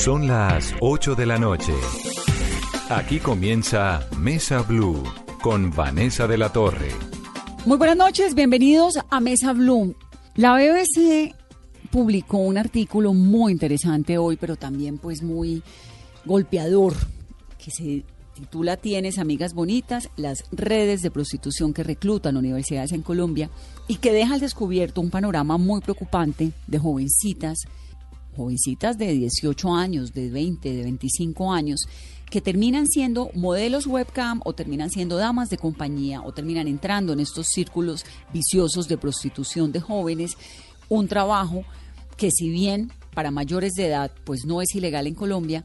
Son las 8 de la noche. Aquí comienza Mesa Blue con Vanessa de la Torre. Muy buenas noches, bienvenidos a Mesa Blue. La BBC publicó un artículo muy interesante hoy, pero también pues muy golpeador, que se titula Tienes amigas bonitas, las redes de prostitución que reclutan universidades en Colombia y que deja al descubierto un panorama muy preocupante de jovencitas, jovencitas de 18 años, de 20, de 25 años, que terminan siendo modelos webcam o terminan siendo damas de compañía o terminan entrando en estos círculos viciosos de prostitución de jóvenes, un trabajo que si bien para mayores de edad pues no es ilegal en Colombia,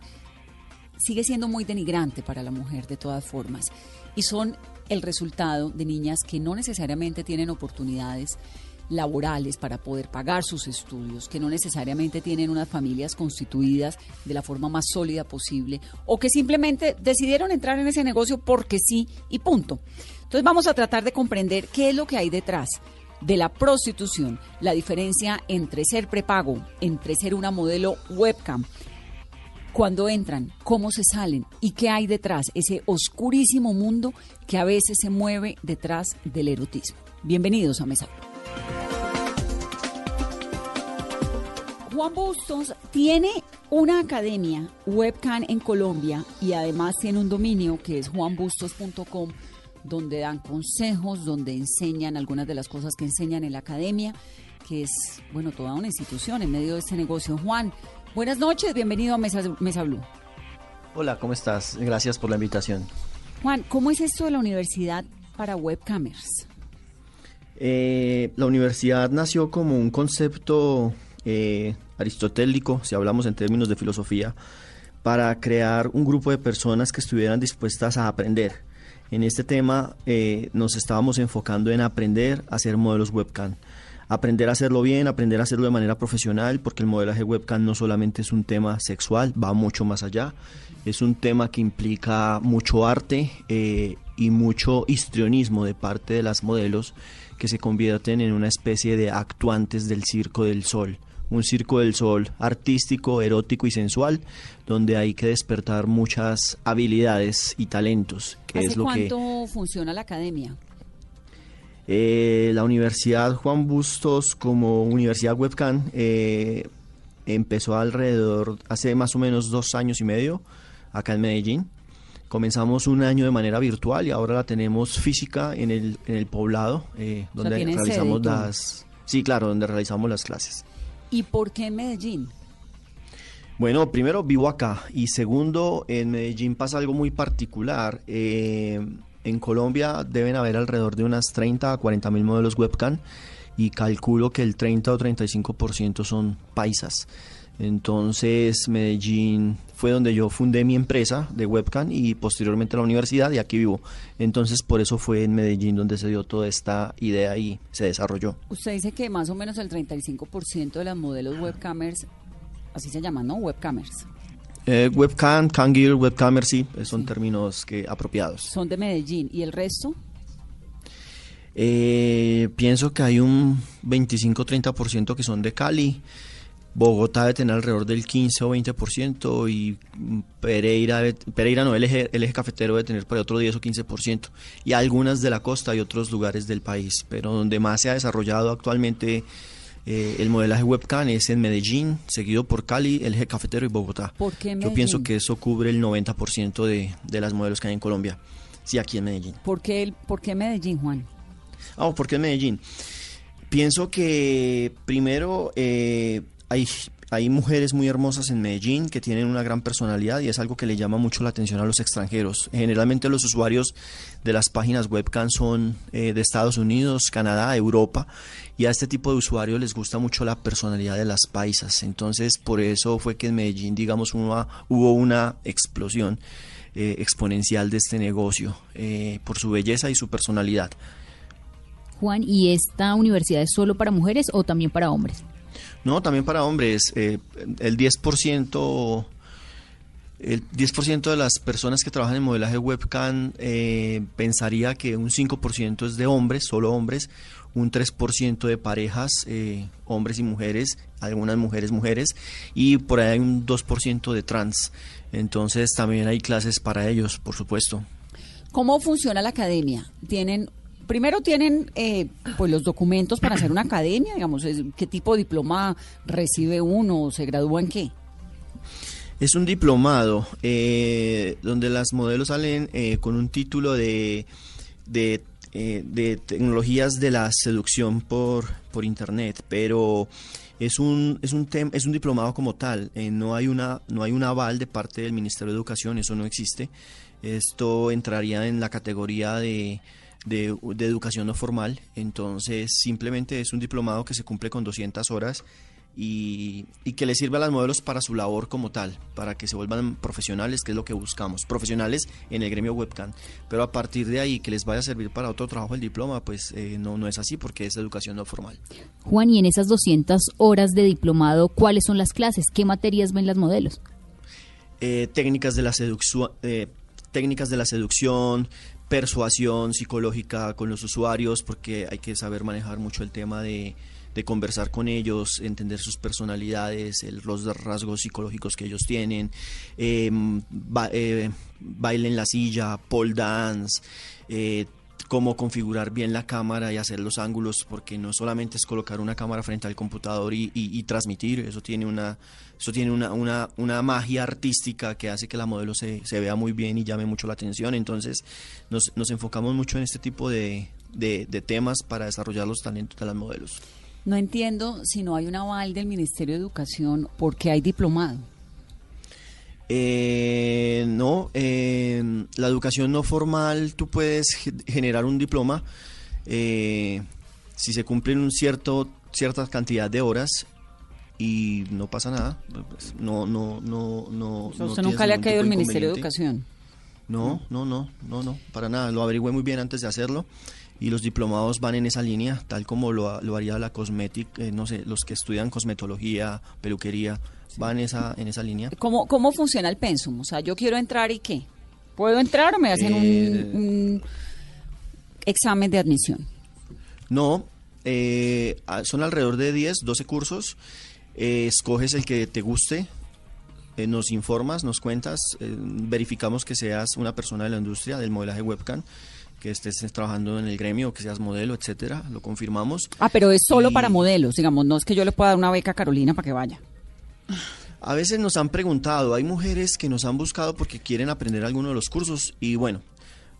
sigue siendo muy denigrante para la mujer de todas formas. Y son el resultado de niñas que no necesariamente tienen oportunidades laborales para poder pagar sus estudios, que no necesariamente tienen unas familias constituidas de la forma más sólida posible o que simplemente decidieron entrar en ese negocio porque sí y punto. Entonces vamos a tratar de comprender qué es lo que hay detrás de la prostitución, la diferencia entre ser prepago, entre ser una modelo webcam, cuando entran, cómo se salen y qué hay detrás, ese oscurísimo mundo que a veces se mueve detrás del erotismo. Bienvenidos a Mesa. Juan Bustos tiene una academia webcam en Colombia y además tiene un dominio que es juanbustos.com donde dan consejos, donde enseñan algunas de las cosas que enseñan en la academia, que es, bueno, toda una institución en medio de este negocio. Juan, Buenas noches, bienvenido a Mesa, Mesa Blue. Hola, ¿cómo estás? Gracias por la invitación. Juan, ¿cómo es esto de la universidad para webcamers? Eh, la universidad nació como un concepto eh, aristotélico, si hablamos en términos de filosofía, para crear un grupo de personas que estuvieran dispuestas a aprender. En este tema eh, nos estábamos enfocando en aprender a hacer modelos webcam aprender a hacerlo bien, aprender a hacerlo de manera profesional, porque el modelaje webcam no solamente es un tema sexual, va mucho más allá. Es un tema que implica mucho arte y mucho histrionismo de parte de las modelos que se convierten en una especie de actuantes del circo del sol. Un circo del sol artístico, erótico y sensual, donde hay que despertar muchas habilidades y talentos. Que es lo cuánto funciona la academia? Eh, la Universidad Juan Bustos como Universidad Webcam eh, empezó alrededor, hace más o menos dos años y medio, acá en Medellín. Comenzamos un año de manera virtual y ahora la tenemos física en el, en el poblado, eh, donde realizamos las... Sí, claro, donde realizamos las clases. ¿Y por qué Medellín? Bueno, primero vivo acá y segundo, en Medellín pasa algo muy particular. Eh, en Colombia deben haber alrededor de unas 30 a 40 mil modelos webcam y calculo que el 30 o 35% son paisas. Entonces Medellín fue donde yo fundé mi empresa de webcam y posteriormente la universidad y aquí vivo. Entonces por eso fue en Medellín donde se dio toda esta idea y se desarrolló. Usted dice que más o menos el 35% de las modelos webcamers, así se llaman, ¿no? Webcamers. Eh, webcam, Kangir, webcamer, sí, son términos que apropiados. Son de Medellín. ¿Y el resto? Eh, pienso que hay un 25-30% que son de Cali. Bogotá debe tener alrededor del 15 o 20% y Pereira, Pereira no, el eje, el eje cafetero debe tener por otro 10 o 15%. Y algunas de la costa y otros lugares del país. Pero donde más se ha desarrollado actualmente eh, el modelaje webcam es en Medellín, seguido por Cali, el eje cafetero y Bogotá. ¿Por qué Yo pienso que eso cubre el 90% de, de las modelos que hay en Colombia. Sí, aquí en Medellín. ¿Por qué, por qué Medellín, Juan? Ah, ¿por qué Medellín? Pienso que primero eh, hay hay mujeres muy hermosas en Medellín que tienen una gran personalidad y es algo que le llama mucho la atención a los extranjeros. Generalmente los usuarios de las páginas webcam son eh, de Estados Unidos, Canadá, Europa y a este tipo de usuarios les gusta mucho la personalidad de las paisas. Entonces por eso fue que en Medellín, digamos, hubo una explosión eh, exponencial de este negocio eh, por su belleza y su personalidad. Juan, ¿y esta universidad es solo para mujeres o también para hombres? No, también para hombres. Eh, el 10% El 10% de las personas que trabajan en modelaje webcam eh, pensaría que un 5% es de hombres, solo hombres, un 3% de parejas, eh, hombres y mujeres, algunas mujeres, mujeres, y por ahí hay un 2% de trans. Entonces también hay clases para ellos, por supuesto. ¿Cómo funciona la academia? Tienen primero tienen eh, pues los documentos para hacer una academia, digamos, qué tipo de diploma recibe uno, se gradúa en qué. Es un diplomado eh, donde las modelos salen eh, con un título de, de, de, tecnologías de la seducción por, por internet, pero es un es un es un diplomado como tal. no hay una no hay un aval de parte del Ministerio de Educación, eso no existe. Esto entraría en la categoría de de, educación no formal. Entonces, simplemente es un diplomado que se cumple con 200 horas y, y, que le sirve a las modelos para su labor como tal, para que se vuelvan profesionales, que es lo que buscamos, profesionales en el gremio webcam. Pero a partir de ahí, que les vaya a servir para otro trabajo el diploma, pues eh, no, no es así porque es educación no formal. Juan, y en esas 200 horas de diplomado, ¿cuáles son las clases? ¿Qué materias ven las modelos? Eh, técnicas de la seducción. Eh, técnicas de la seducción, persuasión psicológica con los usuarios, porque hay que saber manejar mucho el tema de, conversar con ellos, entender sus personalidades, los rasgos psicológicos que ellos tienen, em, eh, baile en la silla, pole dance, eh, cómo configurar bien la cámara y hacer los ángulos, porque no solamente es colocar una cámara frente al computador y, transmitir, eso tiene una, eso tiene una, una, una, magia artística que hace que la modelo se, se, vea muy bien y llame mucho la atención. Entonces nos, nos enfocamos mucho en este tipo de, de, de temas para desarrollar los talentos de las modelos. No entiendo si no hay un aval del Ministerio de Educación porque hay diplomado. Eh, no, eh, la educación no formal, tú puedes generar un diploma eh, si se cumplen un cierto cierta cantidad de horas y no pasa nada. Pues, no, no, no, no. ¿Usted nunca le ha caído el Ministerio de Educación? No, no, no, no, no, para nada. Lo averigüé muy bien antes de hacerlo y los diplomados van en esa línea, tal como lo, lo haría la cosmética, eh, no sé, los que estudian cosmetología, peluquería, van esa, en esa línea. ¿Cómo, ¿Cómo funciona el pensum? O sea, yo quiero entrar y qué? ¿Puedo entrar o me hacen un, eh, examen de admisión? No, eh, son alrededor de 10, 12 cursos. Escoges el que te guste, nos informas, nos cuentas, verificamos que seas una persona de la industria del modelaje webcam que estés trabajando en el gremio, que seas modelo, etcétera, lo confirmamos. Ah, pero es solo para modelos, digamos, no es que yo le pueda dar una beca a Carolina para que vaya. A veces nos han preguntado, hay mujeres que nos han buscado porque quieren aprender alguno de los cursos y bueno,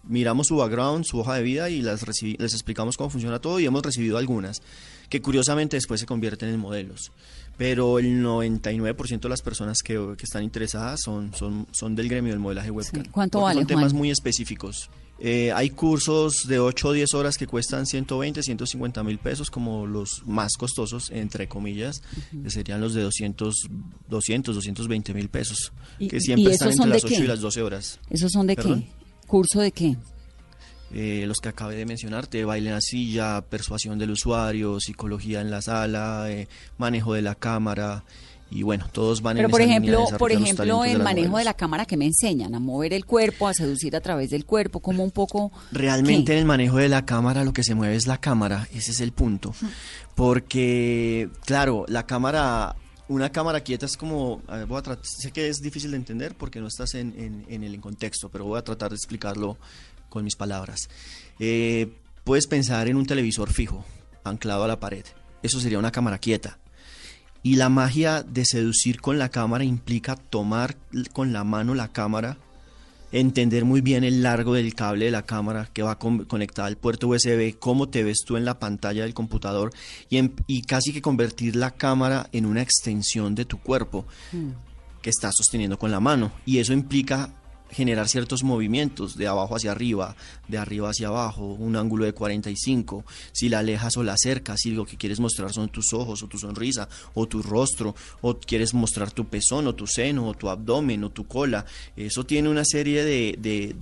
miramos su background, su hoja de vida y las les explicamos cómo funciona todo y hemos recibido algunas que curiosamente después se convierten en modelos. Pero el 99% de las personas que, están interesadas son, son, son del gremio del modelaje webcam. ¿Cuánto vale? Son temas muy específicos. Eh, hay cursos de 8 o 10 horas que cuestan 120, 150 mil pesos, como los más costosos, entre comillas, que serían los de 200, 200 220 mil pesos, que siempre están entre las 8 y las 12 horas. ¿Esos son de qué? ¿Curso de qué? Eh, los que acabé de mencionarte, baile en la silla, persuasión del usuario, psicología en la sala, eh, manejo de la cámara, y bueno, todos van Pero en por ejemplo, por ejemplo, el manejo de la cámara que me enseñan a mover el cuerpo, a seducir a través del cuerpo, como un poco Realmente en el manejo de la cámara lo que se mueve es la cámara, ese es el punto. Porque claro, la cámara una cámara quieta es como, voy a sé que es difícil de entender porque no estás en, en, el contexto, pero voy a tratar de explicarlo con mis palabras. Eh, puedes pensar en un televisor fijo, anclado a la pared. Eso sería una cámara quieta. Y la magia de seducir con la cámara implica tomar con la mano la cámara, entender muy bien el largo del cable de la cámara que va conectada al puerto USB, cómo te ves tú en la pantalla del computador y, y casi que convertir la cámara en una extensión de tu cuerpo mm. que estás sosteniendo con la mano. Y eso implica generar ciertos movimientos de abajo hacia arriba, de arriba hacia abajo, un ángulo de 45, si la alejas o la acercas, si lo que quieres mostrar son tus ojos o tu sonrisa o tu rostro, o quieres mostrar tu pezón o tu seno o tu abdomen o tu cola, eso tiene una serie de, de,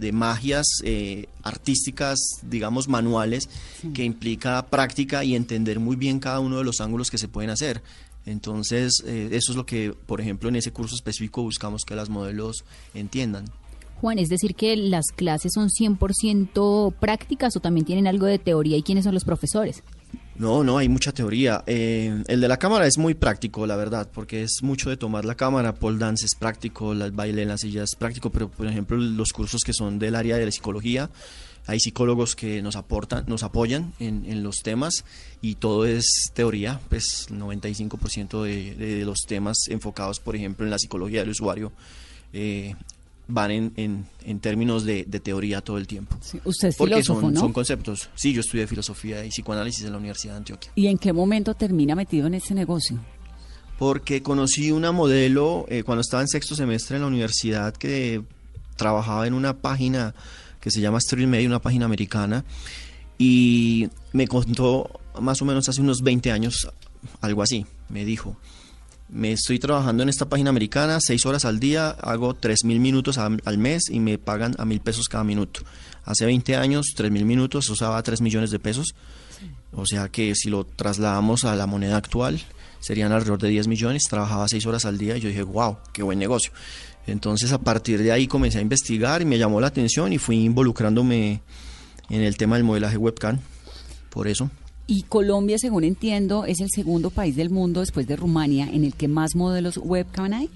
de, magias eh, artísticas, digamos, manuales, que implica práctica y entender muy bien cada uno de los ángulos que se pueden hacer. Entonces, eh, eso es lo que, por ejemplo, en ese curso específico buscamos que las modelos entiendan. Juan, es decir que las clases son 100% prácticas o también tienen algo de teoría y quiénes son los profesores. No, no, hay mucha teoría. Eh, el de la cámara es muy práctico, la verdad, porque es mucho de tomar la cámara. Pole dance es práctico, el baile en la silla es práctico, pero por ejemplo los cursos que son del área de la psicología, hay psicólogos que nos aportan, nos apoyan en, en los temas y todo es teoría, pues 95% de, de, los temas enfocados, por ejemplo, en la psicología del usuario. Eh, van en, en, en términos de, de, teoría todo el tiempo. Sí, usted es Porque filósofo, son, ¿no? son conceptos. Sí, yo estudié filosofía y psicoanálisis en la Universidad de Antioquia. ¿Y en qué momento termina metido en este negocio? Porque conocí una modelo eh, cuando estaba en sexto semestre en la universidad que trabajaba en una página que se llama Street Media, una página americana, y me contó más o menos hace unos 20 años, algo así, me dijo, me estoy trabajando en esta página americana seis horas al día, hago tres mil minutos al mes y me pagan a mil pesos cada minuto. Hace 20 años, tres mil minutos, usaba 3 millones de pesos. Sí. O sea que si lo trasladamos a la moneda actual, serían alrededor de 10 millones. Trabajaba seis horas al día y yo dije, wow, qué buen negocio. Entonces a partir de ahí comencé a investigar y me llamó la atención y fui involucrándome en el tema del modelaje webcam. Por eso. Y Colombia, según entiendo, es el segundo país del mundo después de Rumania en el que más modelos webcam hay.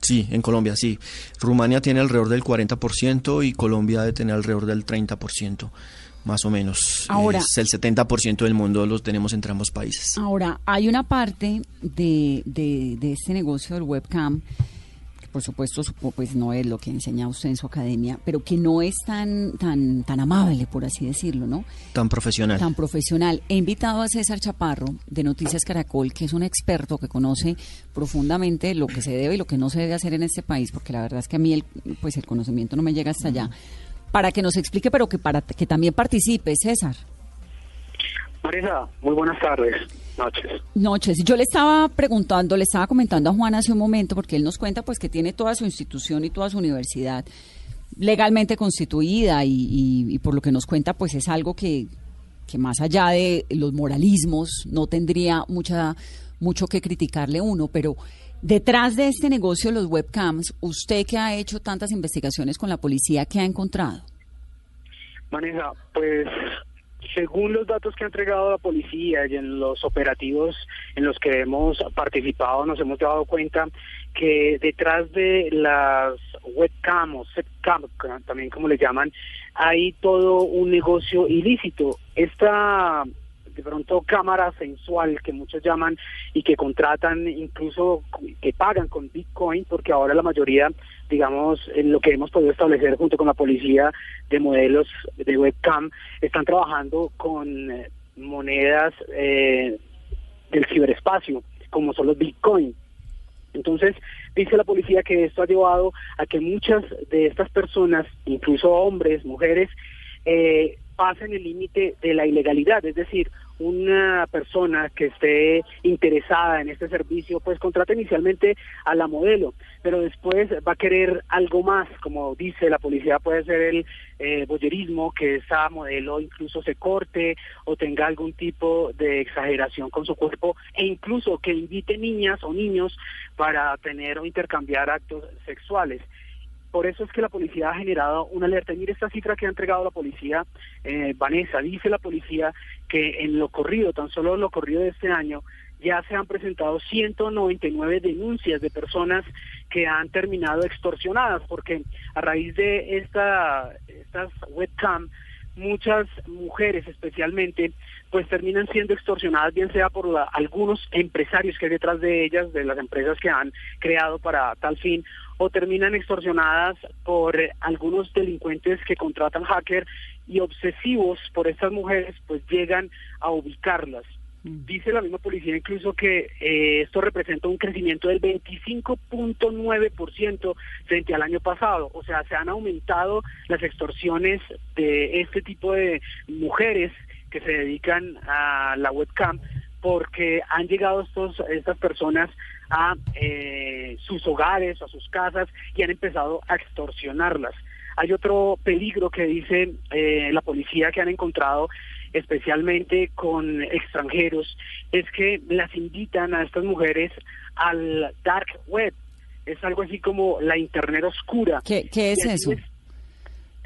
Sí, en Colombia, sí. Rumania tiene alrededor del 40% y Colombia debe tener alrededor del 30%, más o menos. Ahora, es el 70% del mundo los tenemos entre ambos países. Ahora, hay una parte de, de, de este negocio del webcam por supuesto, pues no es lo que enseña usted en su academia, pero que no es tan, tan, tan amable, por así decirlo, ¿no? Tan profesional. Tan profesional. He invitado a César Chaparro, de Noticias Caracol, que es un experto que conoce profundamente lo que se debe y lo que no se debe hacer en este país, porque la verdad es que a mí el, pues el conocimiento no me llega hasta allá, para que nos explique, pero que, para, que también participe, César. Marisa, muy buenas tardes. Noches. Noches. Yo le estaba preguntando, le estaba comentando a Juan hace un momento, porque él nos cuenta pues que tiene toda su institución y toda su universidad legalmente constituida y, y, y por lo que nos cuenta pues es algo que, que, más allá de los moralismos no tendría mucha mucho que criticarle uno, pero detrás de este negocio los webcams, usted que ha hecho tantas investigaciones con la policía, ¿qué ha encontrado? Maneja, pues según los datos que ha entregado la policía y en los operativos en los que hemos participado, nos hemos dado cuenta que detrás de las webcam o setcam, también como le llaman, hay todo un negocio ilícito. Esta de pronto cámara sensual que muchos llaman y que contratan incluso que pagan con Bitcoin porque ahora la mayoría digamos en lo que hemos podido establecer junto con la policía de modelos de webcam están trabajando con eh, monedas eh, del ciberespacio como son los Bitcoin. Entonces, dice la policía que esto ha llevado a que muchas de estas personas, incluso hombres, mujeres, eh, pasen el límite de la ilegalidad, es decir, una persona que esté interesada en este servicio, pues contrata inicialmente a la modelo, pero después va a querer algo más, como dice la policía, puede ser el eh, boyerismo, que esa modelo incluso se corte o tenga algún tipo de exageración con su cuerpo, e incluso que invite niñas o niños para tener o intercambiar actos sexuales. Por eso es que la policía ha generado una alerta. Y mire esta cifra que ha entregado la policía, eh, Vanessa. Dice la policía que en lo corrido, tan solo en lo corrido de este año, ya se han presentado 199 denuncias de personas que han terminado extorsionadas, porque a raíz de esta, estas webcam, muchas mujeres especialmente pues terminan siendo extorsionadas bien sea por algunos empresarios que hay detrás de ellas, de las empresas que han creado para tal fin, o terminan extorsionadas por algunos delincuentes que contratan hacker y obsesivos por estas mujeres pues llegan a ubicarlas. Dice la misma policía incluso que eh, esto representa un crecimiento del 25.9% frente al año pasado. O sea, se han aumentado las extorsiones de este tipo de mujeres que se dedican a la webcam porque han llegado estos, estas personas a eh, sus hogares, a sus casas y han empezado a extorsionarlas. Hay otro peligro que dice eh, la policía que han encontrado especialmente con extranjeros, es que las invitan a estas mujeres al dark web. Es algo así como la internet oscura. ¿Qué, qué es eso? es-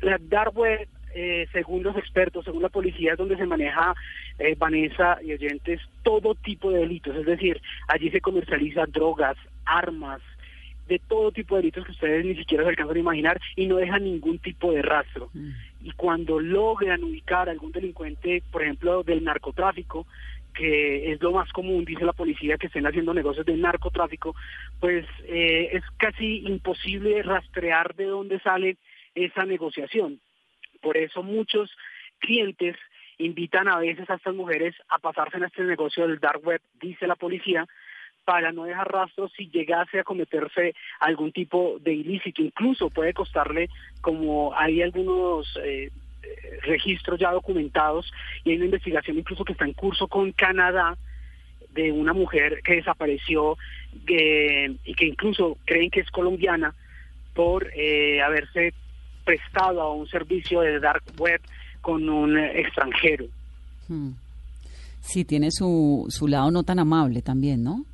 la dark web, eh, según los expertos, según la policía, es donde se maneja, eh, Vanessa y oyentes, todo tipo de delitos. Es decir, allí se comercializa drogas, armas, de todo tipo de delitos que ustedes ni siquiera se alcanzan a imaginar y no dejan ningún tipo de rastro. Y cuando logran ubicar a algún delincuente, por ejemplo, del narcotráfico, que es lo más común, dice la policía, que estén haciendo negocios de narcotráfico, pues eh, es casi imposible rastrear de dónde sale esa negociación. Por eso muchos clientes invitan a veces a estas mujeres a pasarse en este negocio del dark web, dice la policía, para no dejar rastros si llegase a cometerse algún tipo de ilícito. Incluso puede costarle, como hay algunos eh, eh, registros ya documentados y hay una investigación incluso que está en curso con Canadá de una mujer que desapareció y que incluso creen que es colombiana por eh, haberse prestado a un servicio de dark web con un extranjero. Hmm. Sí, tiene su, su lado no tan amable también, ¿no?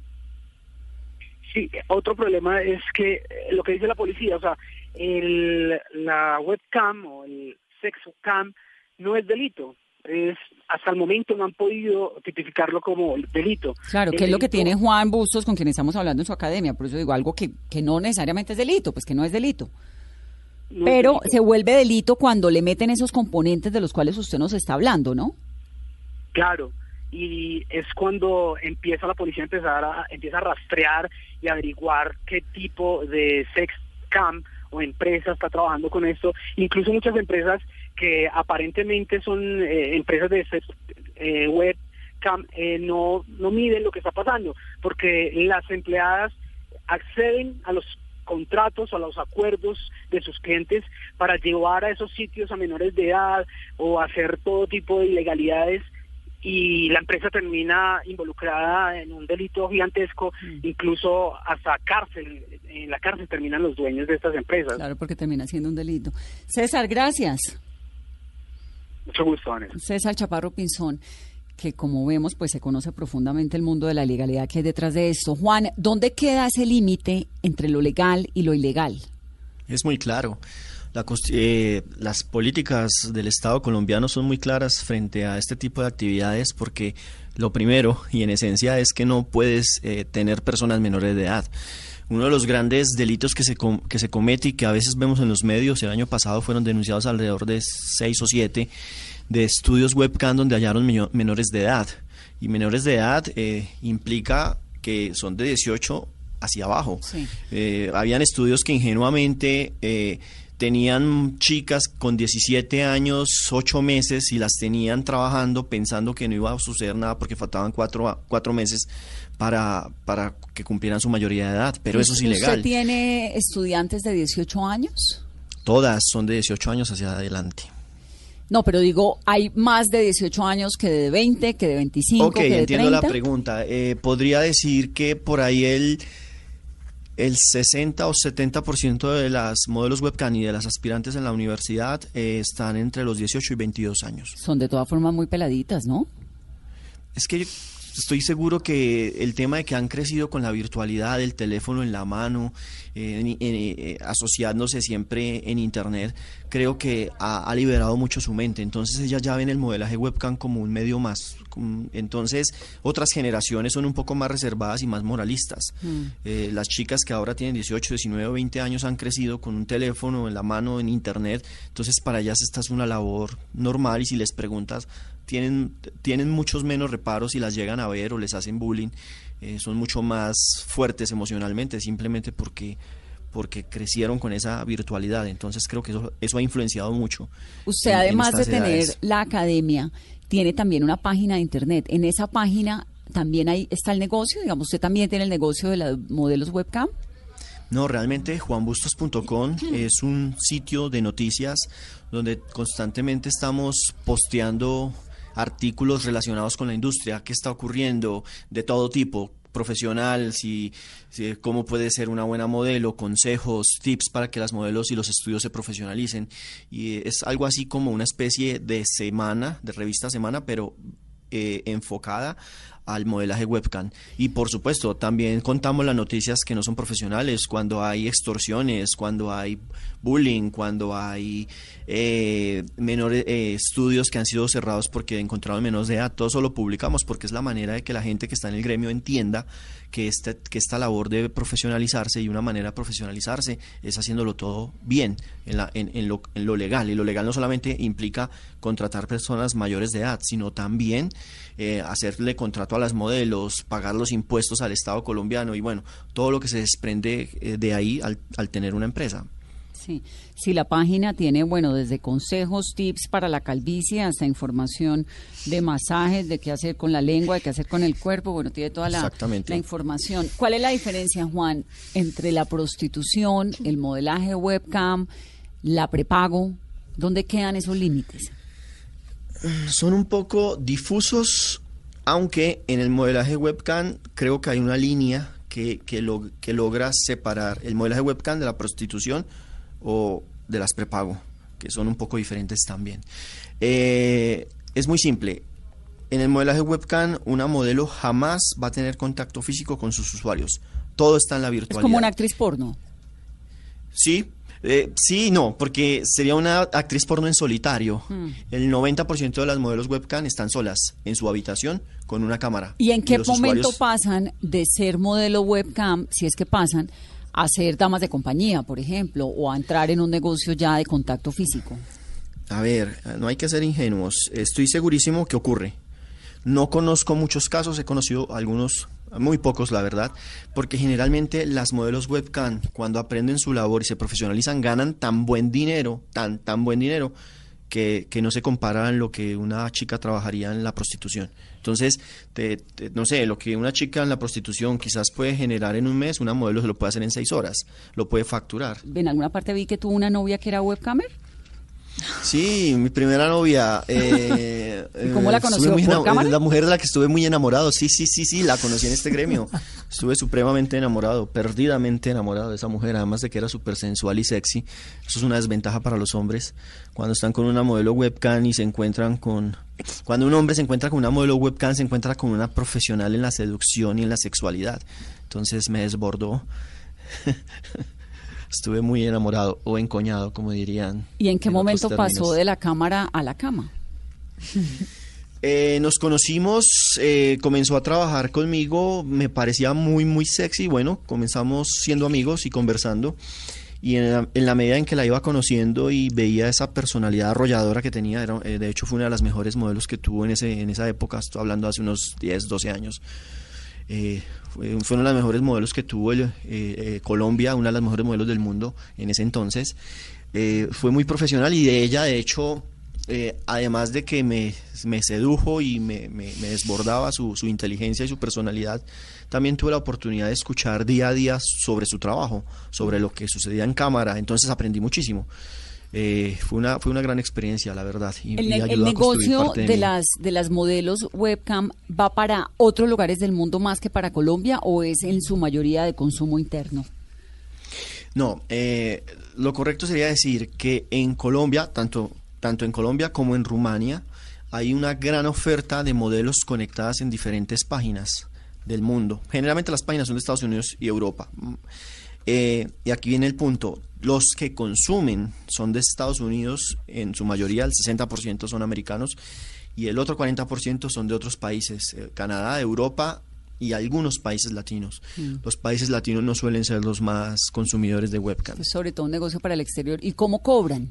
Sí, otro problema es que eh, lo que dice la policía, o sea, el, la webcam o el sexcam no es delito. Es, hasta el momento no han podido tipificarlo como delito. Claro, que es lo que tiene Juan Bustos con quien estamos hablando en su academia. Por eso digo algo que, que no necesariamente es delito, pues que no es delito. No Pero se vuelve delito cuando le meten esos componentes de los cuales usted nos está hablando, ¿no? Claro, y es cuando empieza la policía a empezar a, empieza a rastrear y averiguar qué tipo de sex cam o empresa está trabajando con esto. Incluso muchas empresas que aparentemente son eh, empresas de sex eh, web cam eh, no, no miden lo que está pasando, porque las empleadas acceden a los contratos o a los acuerdos de sus clientes para llevar a esos sitios a menores de edad o hacer todo tipo de ilegalidades y la empresa termina involucrada en un delito gigantesco, incluso hasta cárcel. En la cárcel terminan los dueños de estas empresas. Claro, porque termina siendo un delito. César, gracias. Mucho gusto, Vanessa. César Chaparro Pinzón, que como vemos, pues se conoce profundamente el mundo de la ilegalidad que hay detrás de esto. Juan, ¿dónde queda ese límite entre lo legal y lo ilegal? Es muy claro. La eh, las políticas del Estado colombiano son muy claras frente a este tipo de actividades porque lo primero y en esencia es que no puedes eh, tener personas menores de edad. Uno de los grandes delitos que se, com- que se comete y que a veces vemos en los medios, el año pasado fueron denunciados alrededor de seis o siete de estudios webcam donde hallaron menores de edad. Y menores de edad eh, implica que son de 18 hacia abajo. Sí. Eh, habían estudios que ingenuamente eh, tenían chicas con 17 años, 8 meses y las tenían trabajando pensando que no iba a suceder nada porque faltaban 4, cuatro meses para, para que cumplieran su mayoría de edad. Pero eso es ilegal. ¿Usted tiene estudiantes de 18 años? Todas son de 18 años hacia adelante. No, pero digo, hay más de 18 años que de 20, que de 25, ok, que de entiendo 30. la pregunta. Eh, podría decir que por ahí el, el 60 o 70% de las modelos webcam y de las aspirantes en la universidad eh, están entre los 18 y 22 años. Son de todas formas muy peladitas, ¿no? Es que estoy seguro que el tema de que han crecido con la virtualidad, el teléfono en la mano, eh, en- eh, asociándose siempre en Internet, creo que ha, ha liberado mucho su mente. Entonces ellas ya ven el modelaje webcam como un medio más. Como- Entonces otras generaciones son un poco más reservadas y más moralistas. Eh, las chicas que ahora tienen 18, 19 o 20 años han crecido con un teléfono en la mano, en Internet. Entonces para ellas esta es una labor normal y si les preguntas tienen, tienen muchos menos reparos si las llegan a ver o les hacen bullying, eh, son mucho más fuertes emocionalmente, simplemente porque porque crecieron con esa virtualidad. Entonces creo que eso, eso ha influenciado mucho. Usted, en- en además de tener edades. la academia, tiene también una página de internet. En esa página también ahí está el negocio. Digamos, usted también tiene el negocio de los modelos webcam. No, realmente juanbustos.com es un sitio de noticias donde constantemente estamos posteando artículos relacionados con la industria, qué está ocurriendo de todo tipo, profesional, si, cómo puede ser una buena modelo, consejos, tips para que las modelos y los estudios se profesionalicen. Y es algo así como una especie de semana, de revista semana, pero eh, enfocada al modelaje webcam. Y por supuesto, también contamos las noticias que no son profesionales, cuando hay extorsiones, cuando hay bullying, cuando hay eh, menores eh, estudios que han sido cerrados porque encontraron menos de edad. Todo eso lo publicamos porque es la manera de que la gente que está en el gremio entienda que, este, que esta labor debe profesionalizarse y una manera de profesionalizarse es haciéndolo todo bien en, la, en, en lo, en lo legal. Y lo legal no solamente implica contratar personas mayores de edad, sino también eh, hacerle contrato a las modelos, pagar los impuestos al Estado colombiano y bueno, todo lo que se desprende eh, de ahí al, al tener una empresa. Sí, si la página tiene, bueno, desde consejos, tips para la calvicie hasta información de masajes, de qué hacer con la lengua, de qué hacer con el cuerpo, bueno, tiene toda la, la información. ¿Cuál es la diferencia, Juan, entre la prostitución, el modelaje webcam, la prepago? ¿Dónde quedan esos límites? Son un poco difusos, aunque en el modelaje webcam creo que hay una línea que, que, lo- que logra separar el modelaje webcam de la prostitución o de las prepago, que son un poco diferentes también. Eh, es muy simple. En el modelaje webcam, una modelo jamás va a tener contacto físico con sus usuarios. Todo está en la Es virtualidad. como una actriz porno. Sí, eh, sí y no, porque sería una actriz porno en solitario. Hmm. El 90% de las modelos webcam están solas en su habitación con una cámara. ¿Y en qué momento usuarios- pasan de ser modelo webcam, si es que pasan, a ser damas de compañía, por ejemplo, o a entrar en un negocio ya de contacto físico? A ver, no hay que ser ingenuos. Estoy segurísimo que ocurre. No conozco muchos casos, he conocido algunos, muy pocos la verdad, porque generalmente las modelos webcam, cuando aprenden su labor y se profesionalizan, ganan tan buen dinero, tan, tan buen dinero, que, que no se compara lo que una chica trabajaría en la prostitución. Entonces, te- te- no sé, lo que una chica en la prostitución quizás puede generar en un mes, una modelo se lo puede hacer en seis horas, lo puede facturar. En alguna parte vi que tuvo una novia que era webcamer. Sí, mi primera novia. eh, ¿Y cómo la eh, estuve conoció? muy ¿Por? La mujer de la que estuve muy enamorado. Sí, sí, sí, sí, la conocí en este gremio. Estuve supremamente enamorado, perdidamente enamorado de esa mujer, además de que era súper sensual y sexy. Eso es una desventaja para los hombres. Cuando están con una modelo webcam y se encuentran con... Cuando un hombre se encuentra con una modelo webcam, se encuentra con una profesional en la seducción y en la sexualidad. Entonces me desbordó. Estuve muy enamorado o encoñado, como dirían. ¿Y en qué otros momento pasó de la cámara a la cama? Eh, nos conocimos, eh, comenzó a trabajar conmigo, me parecía muy, muy sexy. Bueno, comenzamos siendo amigos y conversando. Y en la, en la medida en que la iba conociendo y veía esa personalidad arrolladora que tenía, era, eh, de hecho fue una de las mejores modelos que tuvo en, ese, en esa época, estoy hablando hace unos 10, 12 años. Fue, una de las mejores modelos que tuvo el, eh, eh, Colombia, una de las mejores modelos del mundo en ese entonces. Eh, fue muy profesional y de ella, de hecho, además de que me, me sedujo y me, me- me desbordaba su, su inteligencia y su personalidad, también tuve la oportunidad de escuchar día a día sobre su trabajo, sobre lo que sucedía en cámara, entonces aprendí muchísimo. Eh, fue, una, fue una gran experiencia, la verdad. y- ¿El, y el a negocio parte de, mí. las, de las modelos webcam va para otros lugares del mundo más que para Colombia o es en su mayoría de consumo interno? No, eh, lo correcto sería decir que en Colombia, tanto, tanto en Colombia como en Rumania, hay una gran oferta de modelos conectadas en diferentes páginas del mundo. Generalmente las páginas son de Estados Unidos y Europa. Mm. Eh, y aquí viene el punto. Los que consumen son de Estados Unidos, en su mayoría el 60% son americanos y el otro 40% son de otros países, eh, Canadá, Europa y algunos países latinos. Los países latinos no suelen ser los más consumidores de webcams. Es sobre todo un negocio para el exterior. ¿Y cómo cobran?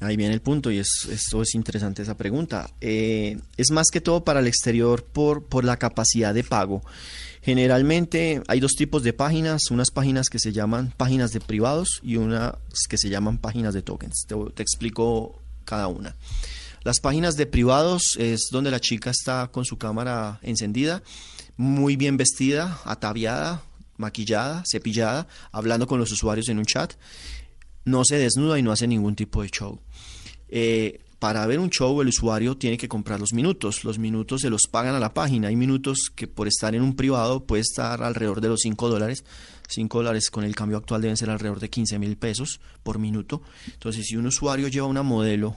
Ahí viene el punto y es, esto es interesante esa pregunta. Eh, es más que todo para el exterior por, por la capacidad de pago. Generalmente hay dos tipos de páginas, unas páginas que se llaman páginas de privados y unas que se llaman páginas de tokens. Te, explico cada una. Las páginas de privados es donde la chica está con su cámara encendida, muy bien vestida, ataviada, maquillada, cepillada, hablando con los usuarios en un chat no se desnuda y no hace ningún tipo de show. Eh, para ver un show el usuario tiene que comprar los minutos. Los minutos se los pagan a la página. Hay minutos que por estar en un privado puede estar alrededor de los 5 dólares. 5 dólares con el cambio actual deben ser alrededor de 15 mil pesos por minuto. Entonces, si un usuario lleva una modelo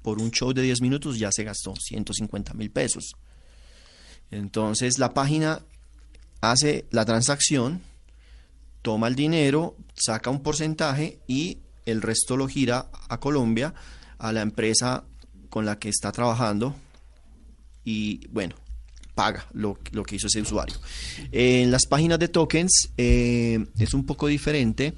por un show de 10 minutos, ya se gastó 150 mil pesos. Entonces, la página hace la transacción, toma el dinero, saca un porcentaje y el resto lo gira a Colombia, a la empresa con la que está trabajando y bueno, paga lo, lo que hizo ese usuario. En las páginas de tokens eh, es un poco diferente.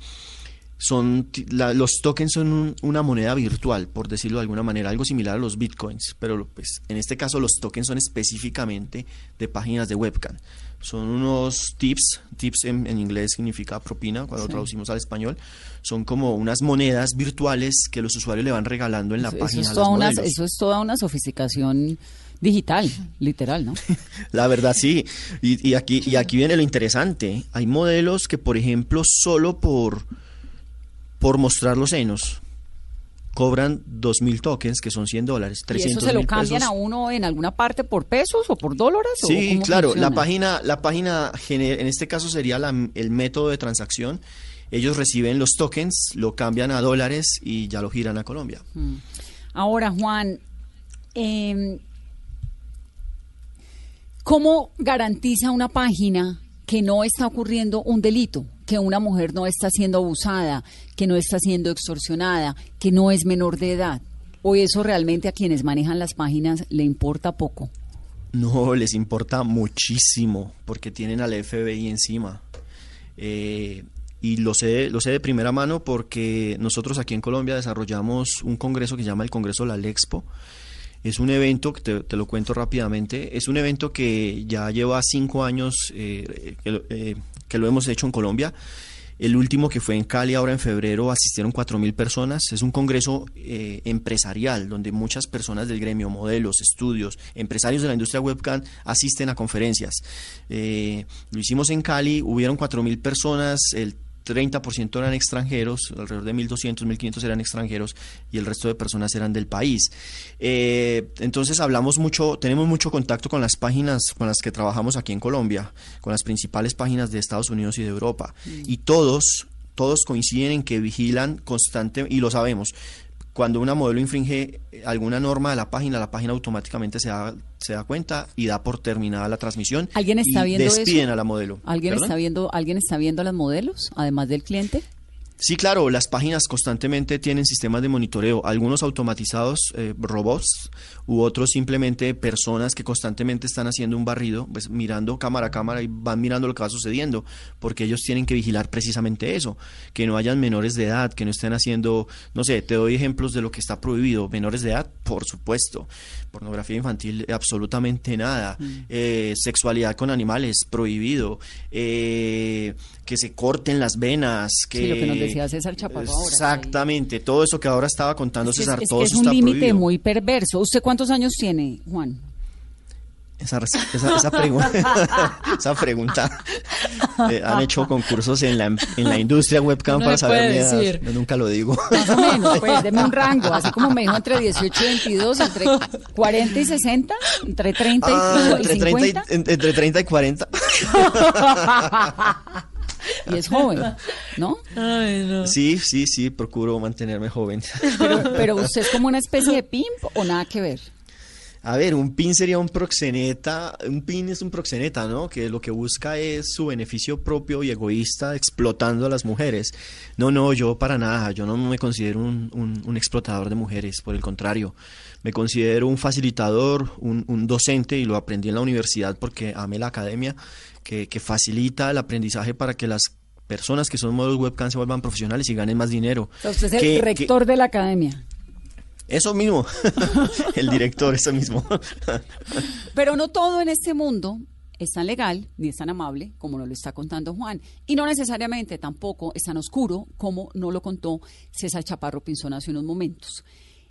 Son, los tokens son una moneda virtual, por decirlo de alguna manera, algo similar a los bitcoins, pero pues, en este caso los tokens son específicamente de páginas de webcam. Son unos tips, tips en, inglés significa propina, cuando traducimos al español, son como unas monedas virtuales que los usuarios le van regalando en la página. Eso es, toda una, eso es toda una sofisticación digital, literal, ¿no? La verdad sí. Y, y, aquí, y aquí viene lo interesante. Hay modelos que, por ejemplo, solo por, por mostrar los senos, cobran 2.000 tokens, que son 100 dólares, 300 ¿Y eso se lo cambian a uno en alguna parte por pesos o por dólares? Sí, claro. La página, la página, en este caso sería el método de transacción. Ellos reciben los tokens, lo cambian a dólares y ya lo giran a Colombia. Mm. Ahora, Juan, eh, ¿cómo garantiza una página que no está ocurriendo un delito? Que una mujer no está siendo abusada, que no está siendo extorsionada, que no es menor de edad? ¿O eso realmente a quienes manejan las páginas le importa poco? No, les importa muchísimo porque tienen al FBI encima. Eh, y lo sé, lo sé de primera mano porque nosotros aquí en Colombia desarrollamos un congreso que se llama el Congreso La Lexpo. Es un evento, que te, lo cuento rápidamente, es un evento que ya lleva cinco años eh, eh, que lo hemos hecho en Colombia. El último que fue en Cali ahora en febrero asistieron 4.000 personas. Es un congreso eh, empresarial donde muchas personas del gremio, modelos, estudios, empresarios de la industria webcam asisten a conferencias. Eh, lo hicimos en Cali, hubieron 4.000 personas. 30% eran extranjeros, alrededor de 1.200, 1.500 eran extranjeros y el resto de personas eran del país. Eh, entonces hablamos mucho, tenemos mucho contacto con las páginas con las que trabajamos aquí en Colombia, con las principales páginas de Estados Unidos y de Europa. Mm. Y todos, todos coinciden en que vigilan constante, y lo sabemos, cuando una modelo infringe alguna norma de la página, la página automáticamente se da, se da cuenta y da por terminada la transmisión. ¿Alguien está y viendo despiden a la modelo. ¿Alguien está viendo, alguien está viendo a las modelos, además del cliente? Sí, claro, las páginas constantemente tienen sistemas de monitoreo, algunos automatizados, eh, robots, u otros simplemente personas que constantemente están haciendo un barrido, pues mirando cámara a cámara y van mirando lo que va sucediendo, porque ellos tienen que vigilar precisamente eso, que no hayan menores de edad, que no estén haciendo, no sé, te doy ejemplos de lo que está prohibido, menores de edad, por supuesto, pornografía infantil, absolutamente nada, mm. eh, sexualidad con animales, prohibido, eh, que se corten las venas, que... Sí, lo que nos decía César Chaparro ahora. Exactamente, todo eso que ahora estaba contando César, es, todo es un límite muy perverso. ¿Usted cuántos años tiene, Juan? Esa, esa, esa, pregunta, esa pregunta eh, han hecho concursos en la, en la industria webcam para saber decir. Yo nunca lo digo. Más o menos, pues, deme un rango, así como me dijo entre 18 y 22, entre 40 y 60, entre 30 y, ah, entre 50. y, entre 30 y 40. y es joven, ¿no? Ay, no. Sí, sí, sí, procuro mantenerme joven. Pero, pero usted es como una especie de pimp o nada que ver. A ver, un pin sería un proxeneta, un pin es un proxeneta, ¿no? Que lo que busca es su beneficio propio y egoísta explotando a las mujeres. No, no, yo para nada, yo no me considero un, un, explotador de mujeres, por el contrario, me considero un facilitador, un, un, docente y lo aprendí en la universidad porque amé la academia, que, que facilita el aprendizaje para que las personas que son modelos webcam se vuelvan profesionales y ganen más dinero. usted es el rector de la academia. Eso mismo, el director, eso mismo. Pero no todo en este mundo es tan legal ni es tan amable como nos lo está contando Juan. Y no necesariamente tampoco es tan oscuro como nos lo contó César Chaparro Pinzón hace unos momentos.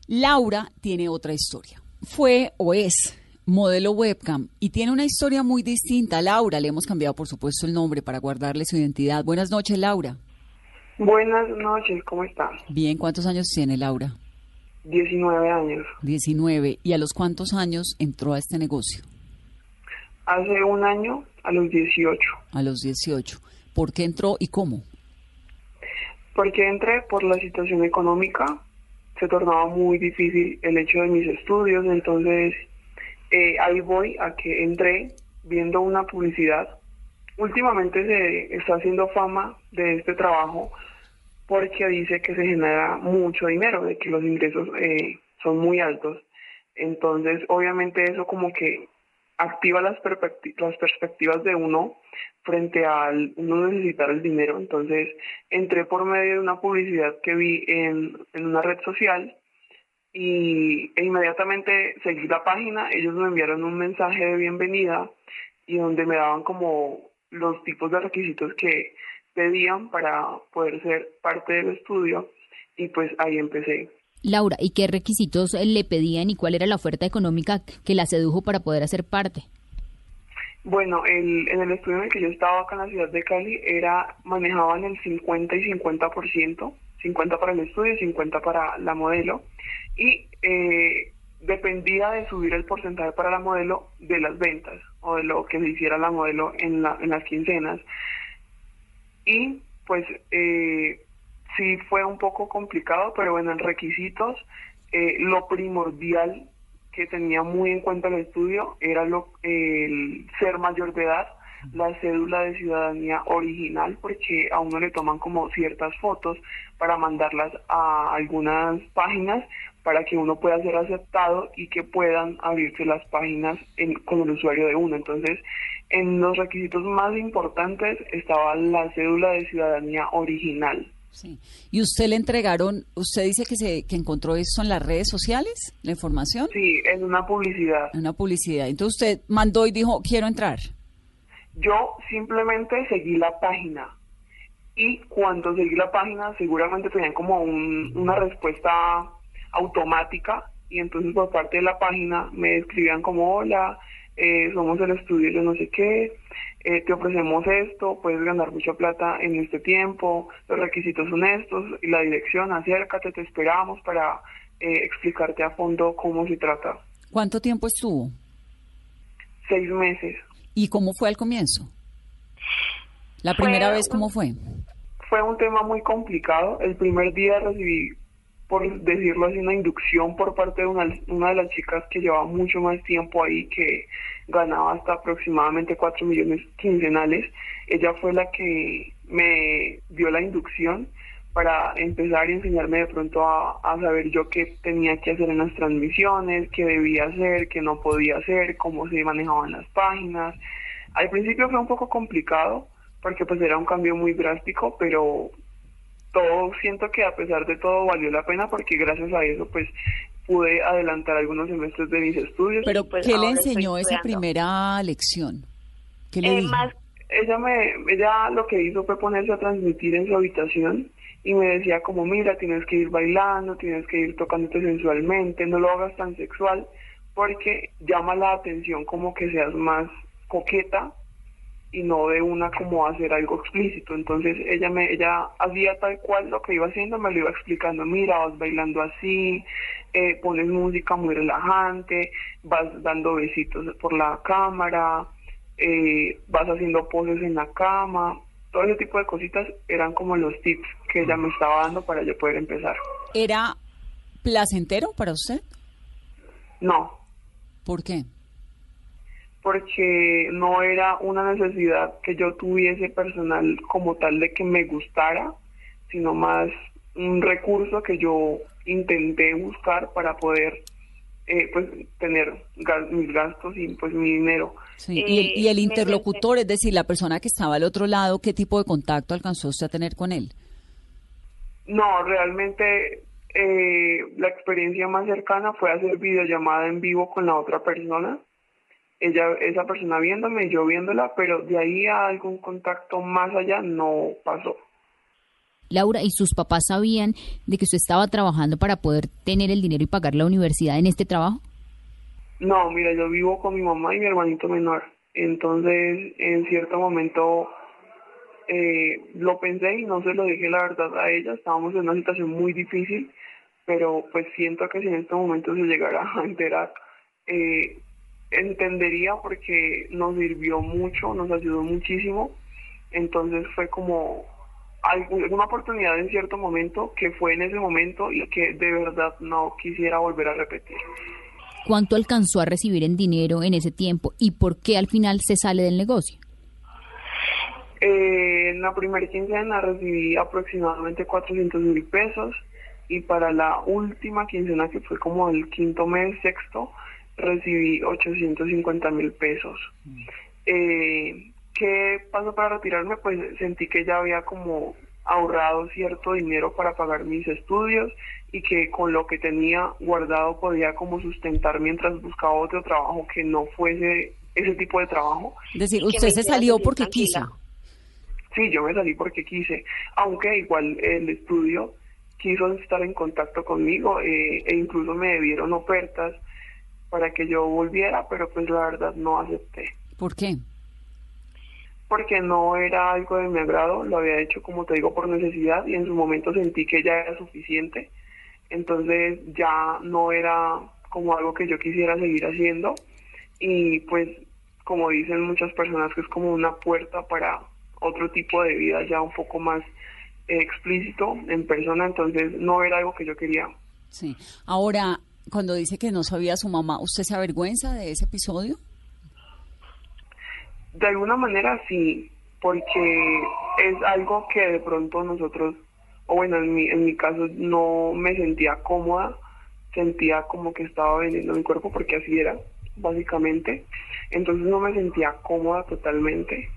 Laura tiene otra historia. Fue o es modelo webcam y tiene una historia muy distinta. Laura, le hemos cambiado por supuesto el nombre para guardarle su identidad. Buenas noches, Laura. Buenas noches, ¿cómo estás? Bien, ¿cuántos años tiene Laura? 19 años. 19. ¿Y a los cuántos años entró a este negocio? Hace un año, a los 18. A los 18. ¿Por qué entró y cómo? Porque entré por la situación económica. Se tornaba muy difícil el hecho de mis estudios, entonces eh, ahí voy a que entré viendo una publicidad. Últimamente se está haciendo fama de este trabajo porque dice que se genera mucho dinero, de que los ingresos eh, son muy altos. Entonces, obviamente eso como que activa las, las perspectivas de uno frente a uno necesitar el dinero. Entonces, entré por medio de una publicidad que vi en una red social y e inmediatamente seguí la página. Ellos me enviaron un mensaje de bienvenida y donde me daban como los tipos de requisitos que pedían para poder ser parte del estudio y pues ahí empecé. Laura, ¿y qué requisitos le pedían y cuál era la oferta económica que la sedujo para poder hacer parte? Bueno, el, en el estudio en el que yo estaba acá en la ciudad de Cali era manejaban el 50 y 50%, 50 para el estudio y 50 para la modelo. Y eh, dependía de subir el porcentaje para la modelo de las ventas o de lo que se hiciera la modelo en, la, en las quincenas. Y pues eh, sí fue un poco complicado, pero bueno, en requisitos, eh, lo primordial que tenía muy en cuenta el estudio era lo, el ser mayor de edad, la cédula de ciudadanía original, porque a uno le toman como ciertas fotos para mandarlas a algunas páginas para que uno pueda ser aceptado y que puedan abrirse las páginas con el usuario de uno. Entonces, en los requisitos más importantes estaba la cédula de ciudadanía original. Sí. ¿Y usted le entregaron, usted dice que se que encontró eso en las redes sociales, la información? Sí, en una publicidad. En una publicidad. Entonces usted mandó y dijo, quiero entrar. Yo simplemente seguí la página. Y cuando seguí la página, seguramente tenían como una respuesta automática. Y entonces por parte de la página me escribían como, hola, eh, somos el estudio de no sé qué, eh, te ofrecemos esto, puedes ganar mucha plata en este tiempo, los requisitos son estos y la dirección, acércate, te esperamos para eh, explicarte a fondo cómo se trata. ¿Cuánto tiempo estuvo? Seis meses. ¿Y cómo fue al comienzo? ¿La primera vez cómo fue? Fue un tema muy complicado. El primer día recibí por decirlo así, una inducción por parte de una, una de las chicas que llevaba mucho más tiempo ahí, que ganaba hasta aproximadamente 4 millones quincenales. Ella fue la que me dio la inducción para empezar y enseñarme de pronto a, a, saber yo qué tenía que hacer en las transmisiones, qué debía hacer, qué no podía hacer, cómo se manejaban las páginas. Al principio fue un poco complicado porque pues era un cambio muy drástico, pero todo siento que a pesar de todo valió la pena porque gracias a eso pues pude adelantar algunos semestres de mis estudios. Pero pues, ¿qué le enseñó esa primera lección? ¿Qué le eh, Más, ella me ella lo que hizo fue ponerse a transmitir en su habitación y me decía como mira tienes que ir bailando, tienes que ir tocándote sensualmente, no lo hagas tan sexual porque llama la atención como que seas más coqueta y no de una como hacer algo explícito. Entonces ella me ella hacía tal cual lo que iba haciendo, me lo iba explicando, mira, vas bailando así, eh, pones música muy relajante, vas dando besitos por la cámara, eh, vas haciendo poses en la cama, todo ese tipo de cositas eran como los tips que ella me estaba dando para yo poder empezar. ¿Era placentero para usted? No. ¿Por qué? porque no era una necesidad que yo tuviese personal como tal de que me gustara, sino más un recurso que yo intenté buscar para poder eh, pues tener mis gastos y pues mi dinero. Sí. ¿Y, el, y el eh, interlocutor, es decir, la persona que estaba al otro lado, ¿qué tipo de contacto alcanzó usted a tener con él? No, realmente eh, la experiencia más cercana fue hacer videollamada en vivo con la otra persona ella, esa persona viéndome y yo viéndola, pero de ahí a algún contacto más allá no pasó. Laura, ¿y sus papás sabían de que usted estaba trabajando para poder tener el dinero y pagar la universidad en este trabajo? No, mira, yo vivo con mi mamá y mi hermanito menor. Entonces, en cierto momento eh, lo pensé y no se lo dije la verdad a ella. Estábamos en una situación muy difícil, pero pues siento que si en este momento se llegara a enterar, eh, entendería porque nos sirvió mucho, nos ayudó muchísimo, entonces fue como alguna oportunidad en cierto momento que fue en ese momento y que de verdad no quisiera volver a repetir. ¿Cuánto alcanzó a recibir en dinero en ese tiempo y por qué al final se sale del negocio? Eh, en la primera quincena recibí aproximadamente 400 mil pesos y para la última quincena, que fue como el quinto mes, sexto, recibí 850 mil pesos. Eh, ¿Qué pasó para retirarme? Pues sentí que ya había como ahorrado cierto dinero para pagar mis estudios y que con lo que tenía guardado podía como sustentar mientras buscaba otro trabajo que no fuese ese tipo de trabajo. Es decir, usted se salió porque quiso. Sí, yo me salí porque quise, aunque igual el estudio quiso estar en contacto conmigo eh, e incluso me dieron ofertas para que yo volviera, pero pues la verdad no acepté. ¿Por qué? Porque no era algo de mi agrado, lo había hecho como te digo por necesidad y en su momento sentí que ya era suficiente, entonces ya no era como algo que yo quisiera seguir haciendo y pues como dicen muchas personas que es como una puerta para otro tipo de vida ya un poco más explícito en persona, entonces no era algo que yo quería. Sí. Ahora, cuando dice que no sabía su mamá, ¿usted se avergüenza de ese episodio? De alguna manera sí, porque es algo que de pronto nosotros, o bueno, en mi, en mi caso no me sentía cómoda, sentía como que estaba vendiendo mi cuerpo porque así era, básicamente. Entonces no me sentía cómoda totalmente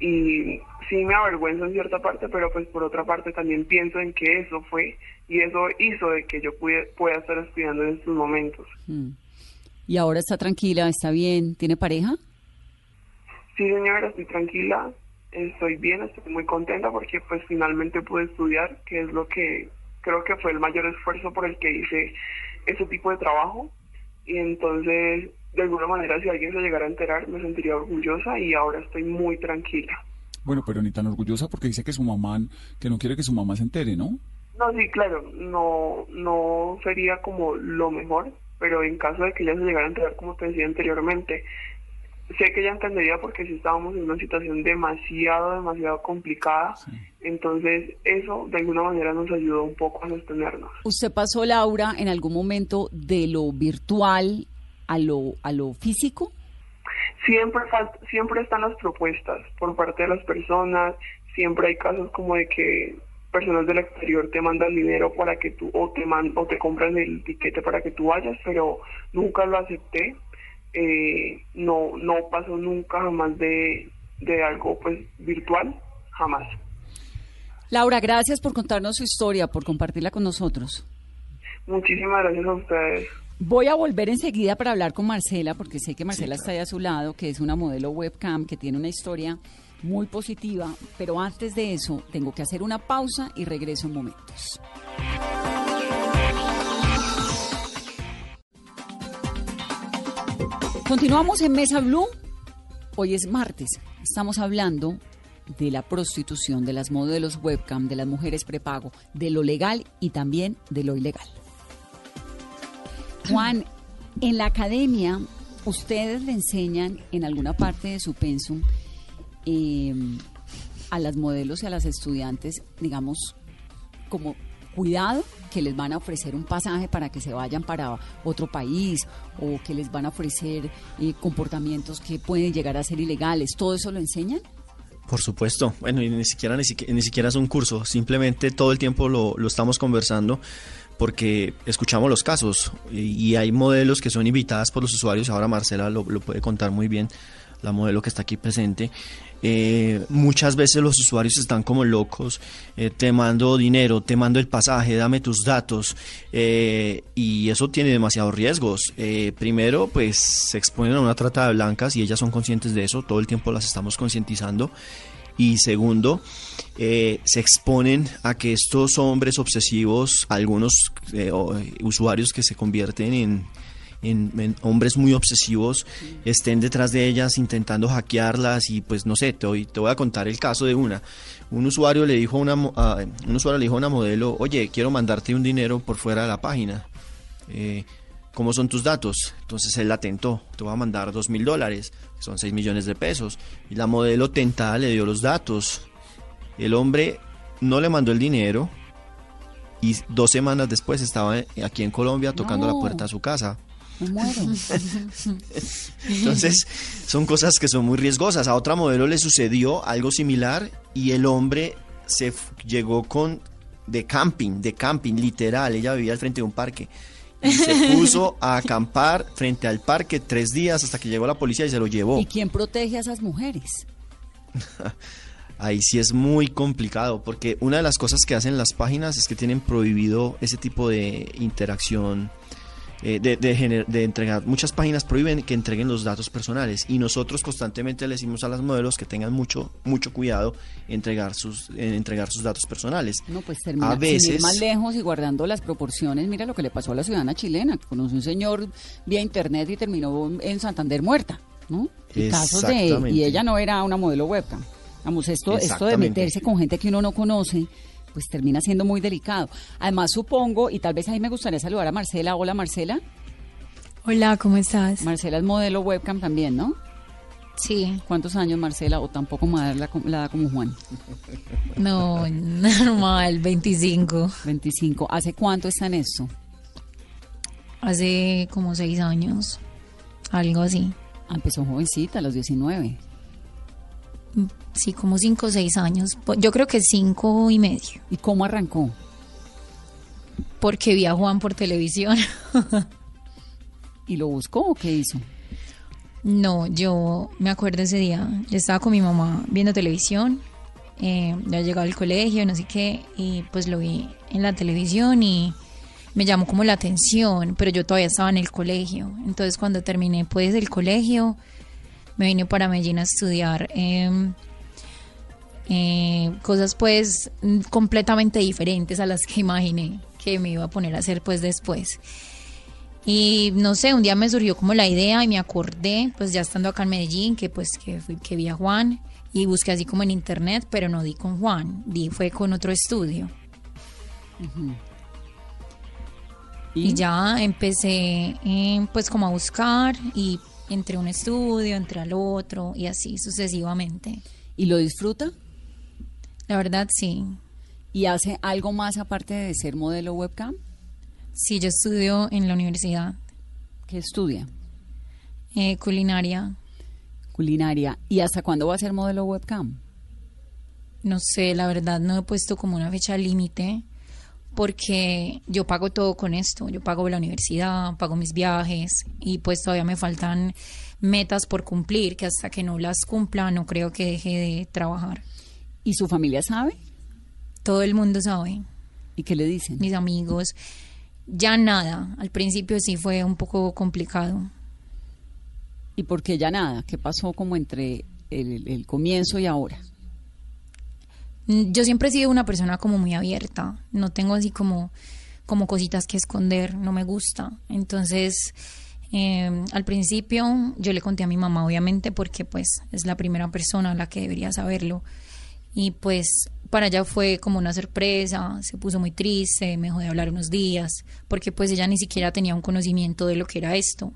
y sí me avergüenzo en cierta parte, pero pues por otra parte también pienso en que eso fue y eso hizo de que yo pueda estar estudiando en estos momentos. Mm. ¿Y ahora está tranquila, está bien, tiene pareja? Sí, señora, estoy tranquila, estoy bien, estoy muy contenta porque pues finalmente pude estudiar, que es lo que creo que fue el mayor esfuerzo por el que hice ese tipo de trabajo. Y entonces de alguna manera si alguien se llegara a enterar me sentiría orgullosa y ahora estoy muy tranquila. Bueno, pero ni tan orgullosa porque dice que su mamá, que no quiere que su mamá se entere, ¿no? No, sí, claro, no, no sería como lo mejor, pero en caso de que ella se llegara a enterar, como te decía anteriormente, sé que ella entendería porque si estábamos en una situación demasiado, demasiado complicada, entonces eso de alguna manera nos ayudó un poco a sostenernos. ¿Usted pasó, Laura, en algún momento de lo virtual a lo, a lo físico? Siempre, siempre están las propuestas por parte de las personas, siempre hay casos como de que personas del exterior te mandan dinero para que tú o te man, o te compran el tiquete para que tú vayas, pero nunca lo acepté. Eh, no no pasó nunca jamás de, de algo pues virtual, jamás. Laura, gracias por contarnos su historia, por compartirla con nosotros. Muchísimas gracias a ustedes. Voy a volver enseguida para hablar con Marcela, porque sé que Marcela está ahí a su lado, que es una modelo webcam que tiene una historia muy positiva, pero antes de eso tengo que hacer una pausa y regreso en momentos. Continuamos en Mesa Blue. Hoy es martes. Estamos hablando de la prostitución, de las modelos webcam, de las mujeres prepago, de lo legal y también de lo ilegal. Juan, en la academia, ustedes le enseñan en alguna parte de su pensum em, a las modelos y a las estudiantes, digamos, como cuidado que les van a ofrecer un pasaje para que se vayan para otro país o que les van a ofrecer eh, comportamientos que pueden llegar a ser ilegales. ¿Todo eso lo enseñan? Por supuesto. Bueno, y ni siquiera, ni siquiera, es un curso, simplemente todo el tiempo lo, estamos conversando porque escuchamos los casos y, hay modelos que son invitadas por los usuarios, ahora Marcela lo, puede contar muy bien, la modelo que está aquí presente. Eh, muchas veces los usuarios están como locos, eh, te mando dinero, te mando el pasaje, dame tus datos eh, y eso tiene demasiados riesgos. primero, pues se exponen a una trata de blancas y ellas son conscientes de eso, todo el tiempo las estamos concientizando y segundo, se exponen a que estos hombres obsesivos, algunos usuarios que se convierten en, en, en hombres muy obsesivos estén detrás de ellas intentando hackearlas y pues no sé, te voy, te voy a contar el caso de una. Un usuario le dijo a una, a- un usuario le dijo a una modelo, oye, quiero mandarte un dinero por fuera de la página. Eh, ¿Cómo son tus datos? Entonces él la tentó, te voy a mandar dos mil dólares, que son 6 millones de pesos. Y la modelo tentada le dio los datos. El hombre no le mandó el dinero y dos semanas después estaba aquí en Colombia tocando No. la puerta a su casa. Me muero. Entonces, son cosas que son muy riesgosas. A otra modelo le sucedió algo similar y el hombre se llegó con de camping, de camping, literal. Ella vivía al frente de un parque. Y se puso a acampar frente al parque tres días hasta que llegó la policía y se lo llevó. ¿Y quién protege a esas mujeres? Ahí sí es muy complicado porque una de las cosas que hacen las páginas es que tienen prohibido ese tipo de interacción, eh, de, de, de entregar. Muchas páginas prohíben que entreguen los datos personales y nosotros constantemente le decimos a las modelos que tengan mucho mucho cuidado en entregar sus en entregar sus datos personales. No, pues termina A sin ir veces- más lejos y guardando las proporciones. Mira lo que le pasó a la ciudadana chilena, que conoció un señor vía internet y terminó en Santander muerta, ¿no? Y casos de y ella no era una modelo webcam. Vamos, esto esto de meterse con gente que uno no conoce, pues termina siendo muy delicado. Además, supongo y tal vez ahí me gustaría saludar a Marcela. Hola, Marcela. Hola, ¿cómo estás? Marcela es modelo webcam también, ¿no? Sí, ¿Cuántos años, Marcela? O tampoco a dar la, la edad como Juan. no, normal, 25. 25. ¿Hace cuánto está en esto? Hace como seis años, algo así. Ah, empezó jovencita, a los 19. Sí, como cinco o seis años. Po- Yo creo que cinco y medio, ¿Y cómo arrancó? porque vi a Juan por televisión. ¿Y lo buscó o qué hizo? No, yo me acuerdo ese día, yo estaba con mi mamá viendo televisión, eh, ya llegaba al colegio, no sé qué, y pues lo vi en la televisión y me llamó como la atención, pero yo todavía estaba en el colegio. Entonces cuando terminé pues el colegio, me vine para Medellín a estudiar em, eh, cosas pues completamente diferentes a las que imaginé que me iba a poner a hacer pues después. Y no sé, un día me surgió como la idea y me acordé, pues ya estando acá en Medellín, que pues que, fui, que vi a Juan y busqué así como en internet, pero no di con Juan, di fue con otro estudio. Y ya empecé eh, pues como a buscar y entre un estudio, entre al otro y así sucesivamente. ¿Y lo disfruta? La verdad sí. ¿Y hace algo más aparte de ser modelo webcam? Sí, yo estudio en la universidad ¿Qué estudia? eh, culinaria. Culinaria. ¿Y hasta cuándo va a ser modelo webcam? No sé, la verdad no he puesto como una fecha límite porque yo pago todo con esto. Yo pago la universidad, pago mis viajes y pues todavía me faltan metas por cumplir que hasta que no las cumpla no creo que deje de trabajar. ¿Y su familia sabe? Todo el mundo sabe, ¿Y qué le dicen? mis amigos. Ya nada, al principio sí fue un poco complicado. ¿Y por qué ya nada? ¿Qué pasó como entre el, el comienzo y ahora? Mm, Yo siempre he sido una persona como muy abierta, no tengo así como, como cositas que esconder, no me gusta. Entonces, eh, al principio yo le conté a mi mamá, obviamente, porque pues es la primera persona la que debería saberlo. Y pues para ella fue como una sorpresa, se puso muy triste, me dejó de hablar unos días, porque pues ella ni siquiera tenía un conocimiento de lo que era esto.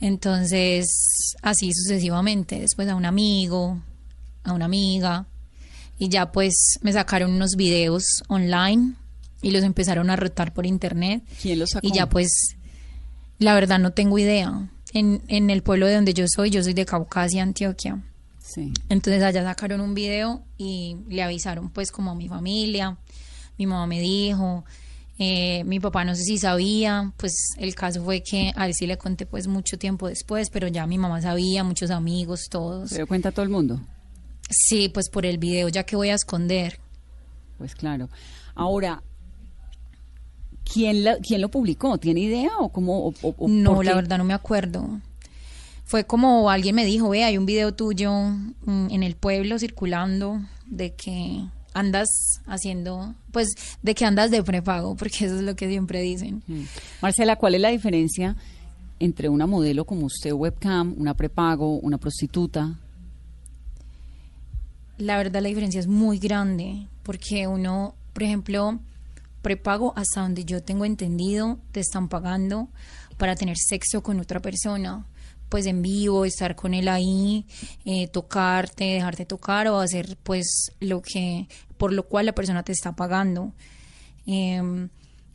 Entonces, así sucesivamente, después a un amigo, a una amiga, y ya pues me sacaron unos videos online y los empezaron a rotar por internet. ¿Quién los sacó? Y ya pues, la verdad no tengo idea. En, en el pueblo de donde yo soy, yo soy de Caucasia, Antioquia. Sí. Entonces allá sacaron un video y le avisaron pues como a mi familia. Mi mamá me dijo, eh, mi papá no sé si sabía, pues el caso fue que a él sí le conté pues mucho tiempo después, pero ya mi mamá sabía, muchos amigos, todos. ¿Se dio cuenta todo el mundo? Sí, pues por el video ya que voy a esconder. Pues claro. Ahora, ¿quién, la- quién lo publicó? ¿Tiene idea o cómo? o- o- o No, la verdad no me acuerdo. Fue como alguien me dijo, ve, hay un video tuyo mm, en el pueblo circulando de que andas haciendo, pues, de que andas de prepago, porque eso es lo que siempre dicen. Mm. Marcela, ¿cuál es la diferencia entre una modelo como usted, webcam, una prepago, una prostituta? La verdad la diferencia es muy grande porque uno, por ejemplo, prepago hasta donde yo tengo entendido, te están pagando para tener sexo con otra persona, pues en vivo, estar con él ahí, eh, tocarte, dejarte tocar o hacer pues lo que, por lo cual la persona te está pagando. Em,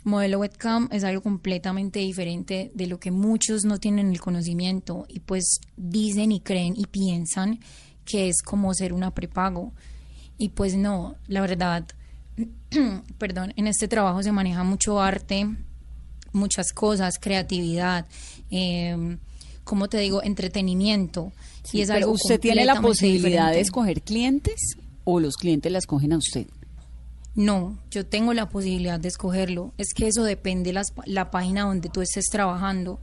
modelo webcam es algo completamente diferente de lo que muchos no tienen el conocimiento y pues dicen y creen y piensan que es como ser una prepago. Y pues no, la verdad, perdón, en este trabajo se maneja mucho arte, muchas cosas, creatividad, eh, como te digo, entretenimiento. y es Pero algo ¿Usted tiene la posibilidad de escoger clientes o los clientes la escogen a usted? No, yo tengo la posibilidad de escogerlo. Es que eso depende las, la página donde tú estés trabajando.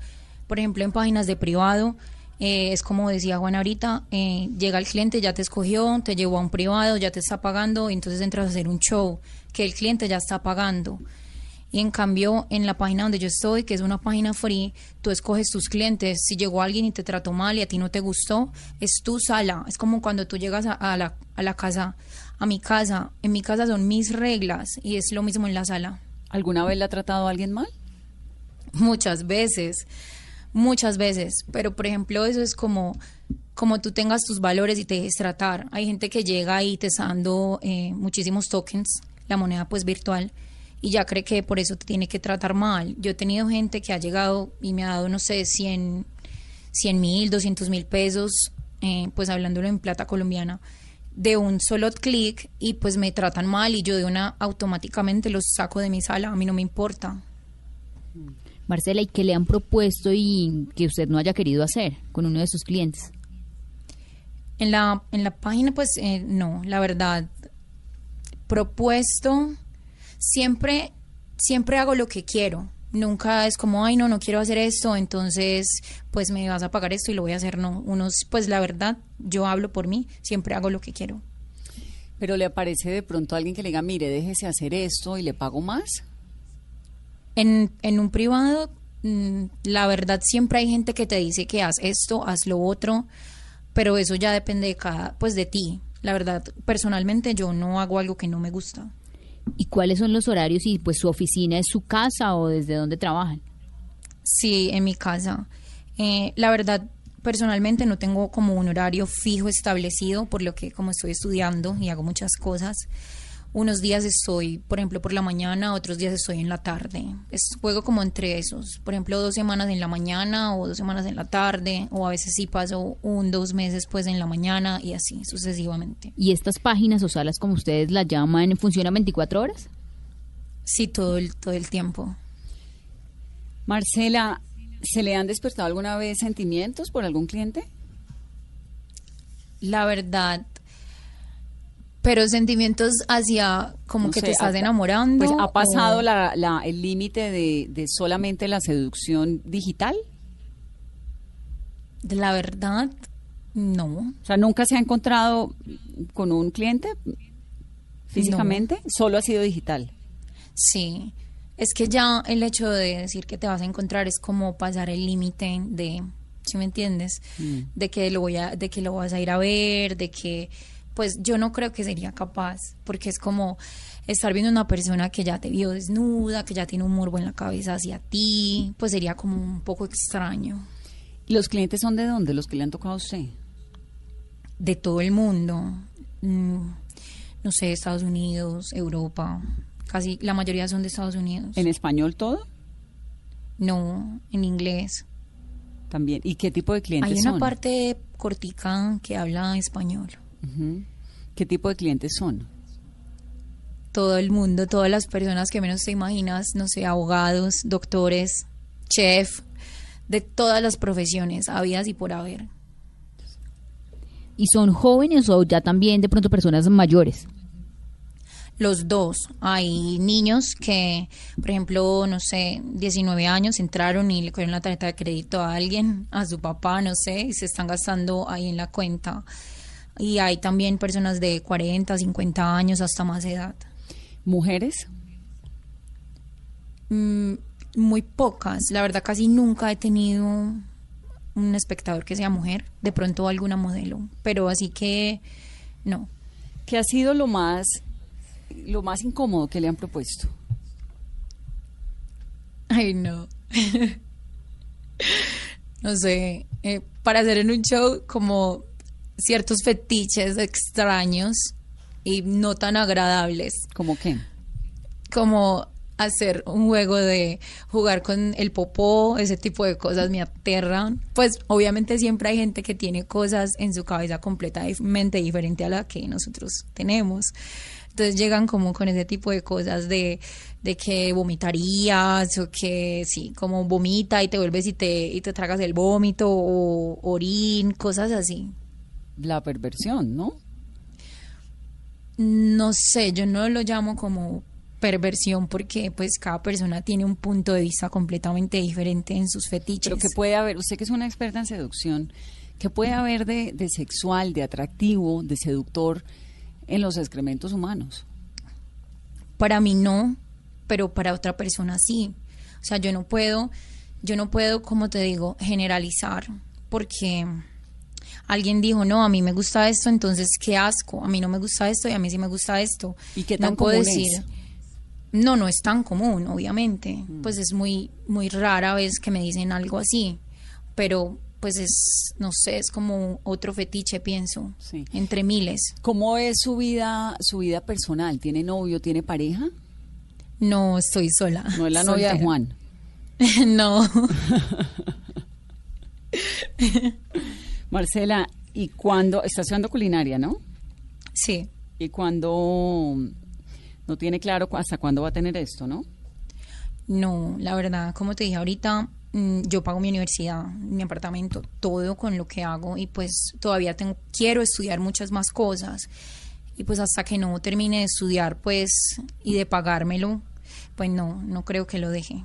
Por ejemplo, en páginas de privado, eh, es como decía Juan ahorita, eh, llega el cliente, ya te escogió, te llevó a un privado, ya te está pagando, y entonces entras a hacer un show que el cliente ya está pagando. Y en cambio, en la página donde yo estoy, que es una página free, tú escoges tus clientes. Si llegó alguien y te trató mal y a ti no te gustó, es tu sala. Es como cuando tú llegas a, a la, a la casa, a mi casa. En mi casa son mis reglas y es lo mismo en la sala. ¿Alguna vez le ha tratado a alguien mal? Muchas veces, muchas veces. Pero, por ejemplo, eso es como, como tú tengas tus valores y te dejes tratar. Hay gente que llega y te está dando eh, muchísimos tokens, la moneda pues virtual, y ya cree que por eso te tiene que tratar mal. Yo he tenido gente que ha llegado y me ha dado, no sé, 100 mil, 200 mil pesos, eh, pues hablándolo en plata colombiana, de un solo clic y pues me tratan mal y yo de una automáticamente los saco de mi sala, a mí no me importa. Marcela, ¿y qué le han propuesto y que usted no haya querido hacer con uno de sus clientes? En la, en la página, pues eh, no, la verdad, propuesto, siempre, siempre hago lo que quiero. Nunca es como, ay, no, no quiero hacer esto, entonces, pues me vas a pagar esto y lo voy a hacer. No, unos, pues la verdad, yo hablo por mí, siempre hago lo que quiero. Pero le aparece de pronto alguien que le diga, mire, déjese hacer esto y le pago más. En, en un privado, mm, la verdad, siempre hay gente que te dice que haz esto, haz lo otro, pero eso ya depende de cada, pues de ti. La verdad, personalmente yo no hago algo que no me gusta. ¿Y cuáles son los horarios y pues su oficina es su casa o desde dónde trabajan? Sí, en mi casa. Eh, la verdad, personalmente no tengo como un horario fijo establecido, por lo que como estoy estudiando y hago muchas cosas, unos días estoy, por ejemplo, por la mañana, otros días estoy en la tarde. Es, juego como entre esos. Por ejemplo, dos semanas en la mañana o dos semanas en la tarde, o a veces sí paso un, dos meses pues en la mañana y así sucesivamente. ¿Y estas páginas o salas, como ustedes las llaman, funcionan 24 horas? Sí, todo el, todo el tiempo. Marcela, ¿se le han despertado alguna vez sentimientos por algún cliente? La verdad, pero sentimientos hacia como No que sé, te estás enamorando. Pues ha pasado o- la, la- el límite de, de solamente la seducción digital. La verdad, no. O sea, nunca se ha encontrado con un cliente físicamente, solo ha sido digital. Sí. Es que ya el hecho de decir que te vas a encontrar es como pasar el límite de, ¿sí me entiendes? Mm. De que lo voy a, de que lo vas a ir a ver, de que, pues yo no creo que sería capaz, porque es como estar viendo una persona que ya te vio desnuda, que ya tiene un morbo en la cabeza hacia ti, pues sería como un poco extraño. ¿Y los clientes son de dónde? Los que le han tocado a usted. de todo el mundo. Mm, no sé, Estados Unidos, Europa. Casi la mayoría son de Estados Unidos. ¿En español todo? No, en inglés. También. ¿Y qué tipo de clientes Hay una son? parte cortica que habla español. ¿Qué tipo de clientes son? Todo el mundo, todas las personas que menos te imaginas, no sé, abogados, doctores, chef, de todas las profesiones, habidas y por haber. ¿Y son jóvenes o ya también de pronto personas mayores? Los dos. Hay niños que, por ejemplo, no sé, 19 años entraron y le cogieron la tarjeta de crédito a alguien, a su papá, no sé, y se están gastando ahí en la cuenta. Y hay también personas de 40, 50 años hasta más edad. ¿Mujeres? Mm, muy pocas. La verdad, casi nunca he tenido un espectador que sea mujer. De pronto alguna modelo. Pero así que no. ¿Qué ha sido lo más, lo más incómodo que le han propuesto? Ay, no. no sé. eh, para hacer en un show como ciertos fetiches extraños y no tan agradables. ¿Cómo qué? como hacer un juego de jugar con el popó, ese tipo de cosas me aterran. Pues obviamente siempre hay gente que tiene cosas en su cabeza completamente diferente a la que nosotros tenemos. Entonces llegan como con ese tipo de cosas de, de que vomitarías o que sí, como vomita y te vuelves y te, y te tragas el vómito o orín, cosas así. La perversión, ¿no? No sé, yo no lo llamo como perversión porque pues cada persona tiene un punto de vista completamente diferente en sus fetiches. Pero que puede haber, usted que es una experta en seducción, ¿qué puede haber de, de sexual, de atractivo, de seductor en los excrementos humanos? Para mí no, pero para otra persona sí. O sea, yo no puedo, yo no puedo, como te digo, generalizar porque alguien dijo, no, a mí me gusta esto, entonces qué asco, a mí no me gusta esto y a mí sí me gusta esto. ¿Y qué tan no puedo común decir, es? no, no es tan común, obviamente. Mm. Pues es muy, muy rara vez que me dicen algo así, pero pues es, no sé, es como otro fetiche, pienso, Sí. entre miles. ¿Cómo es su vida, su vida personal? ¿Tiene novio, tiene pareja? No estoy sola. No es la novia de. Juan. no. Marcela, ¿y cuándo? Está estudiando culinaria, ¿no? Sí. ¿Y cuándo no tiene claro hasta cuándo va a tener esto, no? No, la verdad, como te dije ahorita, mm, yo pago mi universidad, mi apartamento, todo con lo que hago y pues todavía tengo, quiero estudiar muchas más cosas y pues hasta que no termine de estudiar pues y de pagármelo, pues no, no creo que lo deje.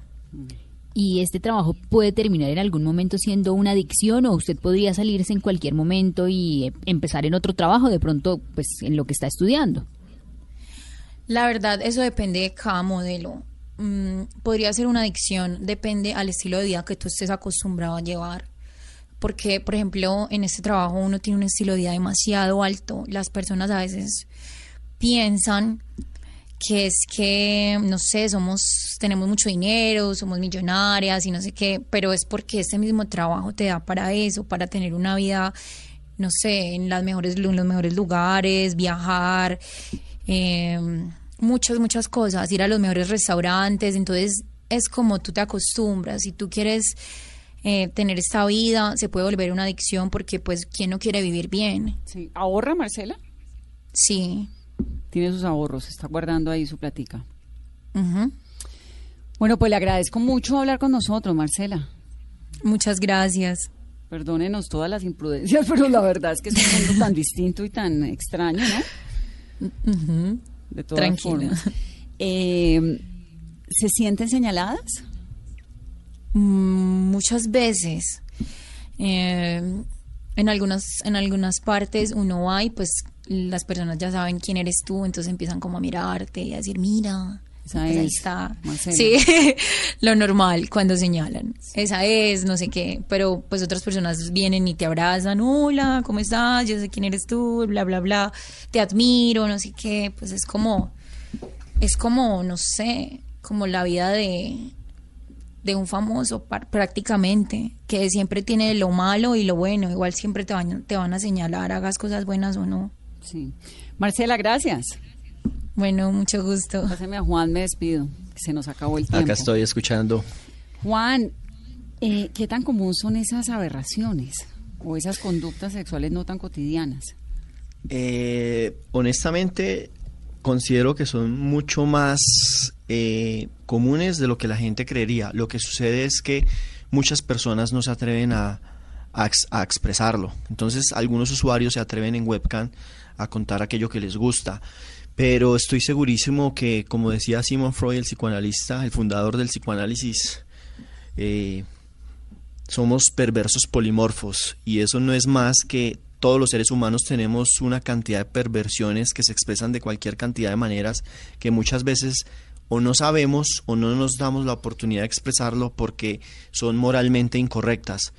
¿Y este trabajo puede terminar en algún momento siendo una adicción o usted podría salirse en cualquier momento y eh, empezar en otro trabajo, de pronto, pues en lo que está estudiando? La verdad, eso depende de cada modelo. Mm, podría ser una adicción, depende al estilo de vida que tú estés acostumbrado a llevar. Porque, por ejemplo, en este trabajo uno tiene un estilo de vida demasiado alto. Las personas a veces piensan que es que, no sé, somos, tenemos mucho dinero, somos millonarias y no sé qué, pero es porque este mismo trabajo te da para eso, para tener una vida, no sé, en las mejores, en los mejores lugares, viajar, eh, muchas, muchas cosas, ir a los mejores restaurantes, entonces es como tú te acostumbras, si tú quieres eh, tener esta vida, se puede volver una adicción porque pues, ¿quién no quiere vivir bien? Sí. ¿Ahorra, Marcela? Sí. Tiene sus ahorros, está guardando ahí su platica. Bueno, pues le agradezco mucho hablar con nosotros, Marcela. Muchas gracias. Perdónenos todas las imprudencias, pero la verdad es que es un mundo tan distinto y tan extraño, ¿no? Ujú. De todas Tranquila. formas. Eh, ¿Se sienten señaladas? Mm, muchas veces eh, en algunas en algunas partes uno va y pues las personas ya saben quién eres tú entonces empiezan como a mirarte y a decir mira Esa pues ahí es está Marcela. sí lo normal cuando señalan. Esa es no sé qué. Pero pues otras personas vienen y te abrazan. Hola cómo estás yo sé quién eres tú bla bla bla. Te admiro no sé qué. Pues es como es como no sé como la vida de de un famoso prácticamente, que siempre tiene lo malo y lo bueno, igual siempre te van, te van a señalar, hagas cosas buenas o no. Sí. Marcela, gracias. Bueno, mucho gusto. Páseme a Juan, me despido, que se nos acabó el tiempo. Acá estoy escuchando. Juan, eh, ¿qué tan común son esas aberraciones o esas conductas sexuales no tan cotidianas? Eh, honestamente, considero que son mucho más eh, comunes de lo que la gente creería. Lo que sucede es que muchas personas no se atreven a, a ex- a expresarlo. Entonces, algunos usuarios se atreven en webcam a contar aquello que les gusta. Pero estoy segurísimo que, como decía Simon Freud, el psicoanalista, el fundador del psicoanálisis, eh, somos perversos polimorfos y eso no es más que todos los seres humanos tenemos una cantidad de perversiones que se expresan de cualquier cantidad de maneras que muchas veces o no sabemos o no nos damos la oportunidad de expresarlo porque son moralmente incorrectas.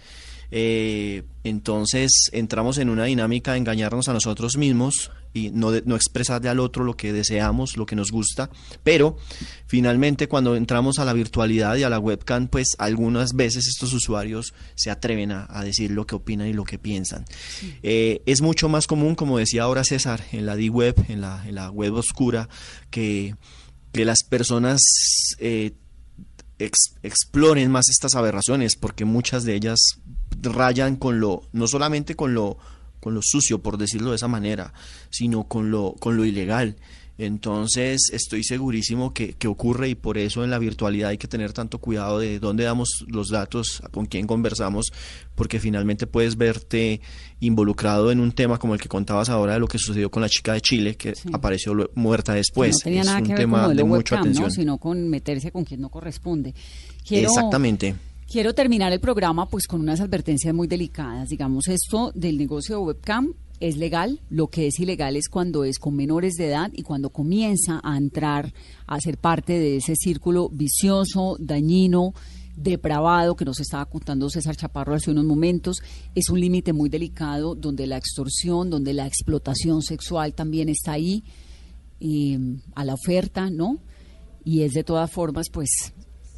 Eh, entonces entramos en una dinámica de engañarnos a nosotros mismos y no, de- no expresarle al otro lo que deseamos, lo que nos gusta, pero finalmente cuando entramos a la virtualidad y a la webcam, pues algunas veces estos usuarios se atreven a, a decir lo que opinan y lo que piensan. Eh, es mucho más común, como decía ahora César, en la D-Web, en la, en la web oscura, que, que las personas eh, ex- exploren más estas aberraciones porque muchas de ellas rayan con lo no solamente con lo con lo sucio por decirlo de esa manera sino con lo con lo ilegal entonces estoy segurísimo que, que ocurre y por eso en la virtualidad hay que tener tanto cuidado de dónde damos los datos, con quién conversamos, porque finalmente puedes verte involucrado en un tema como el que contabas ahora de lo que sucedió con la chica de Chile que Sí. apareció muerta después. no tenía es nada un que ver tema con de, mucha atención. ¿no? sino con meterse con quien no corresponde. Quiero, Exactamente. Quiero terminar el programa pues con unas advertencias muy delicadas. Digamos, esto del negocio de webcam es legal, lo que es ilegal es cuando es con menores de edad y cuando comienza a entrar a ser parte de ese círculo vicioso, dañino, depravado que nos estaba contando César Chaparro hace unos momentos. Es un límite muy delicado donde la extorsión, donde la explotación sexual también está ahí eh, a la oferta, ¿no? Y es de todas formas, pues,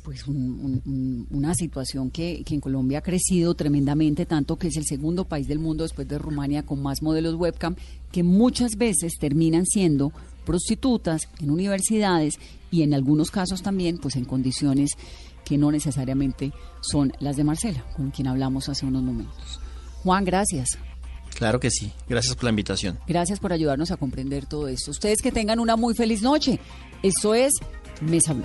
pues un- un- un- una situación que, que en Colombia ha crecido tremendamente, tanto que es el segundo país del mundo después de Rumania con más modelos webcam, que muchas veces terminan siendo prostitutas en universidades y en algunos casos también, pues en condiciones que no necesariamente son las de Marcela, con quien hablamos hace unos momentos. Juan, gracias. Claro que sí. Gracias por la invitación. Gracias por ayudarnos a comprender todo esto. Ustedes que tengan una muy feliz noche. Esto es Mesa Blue.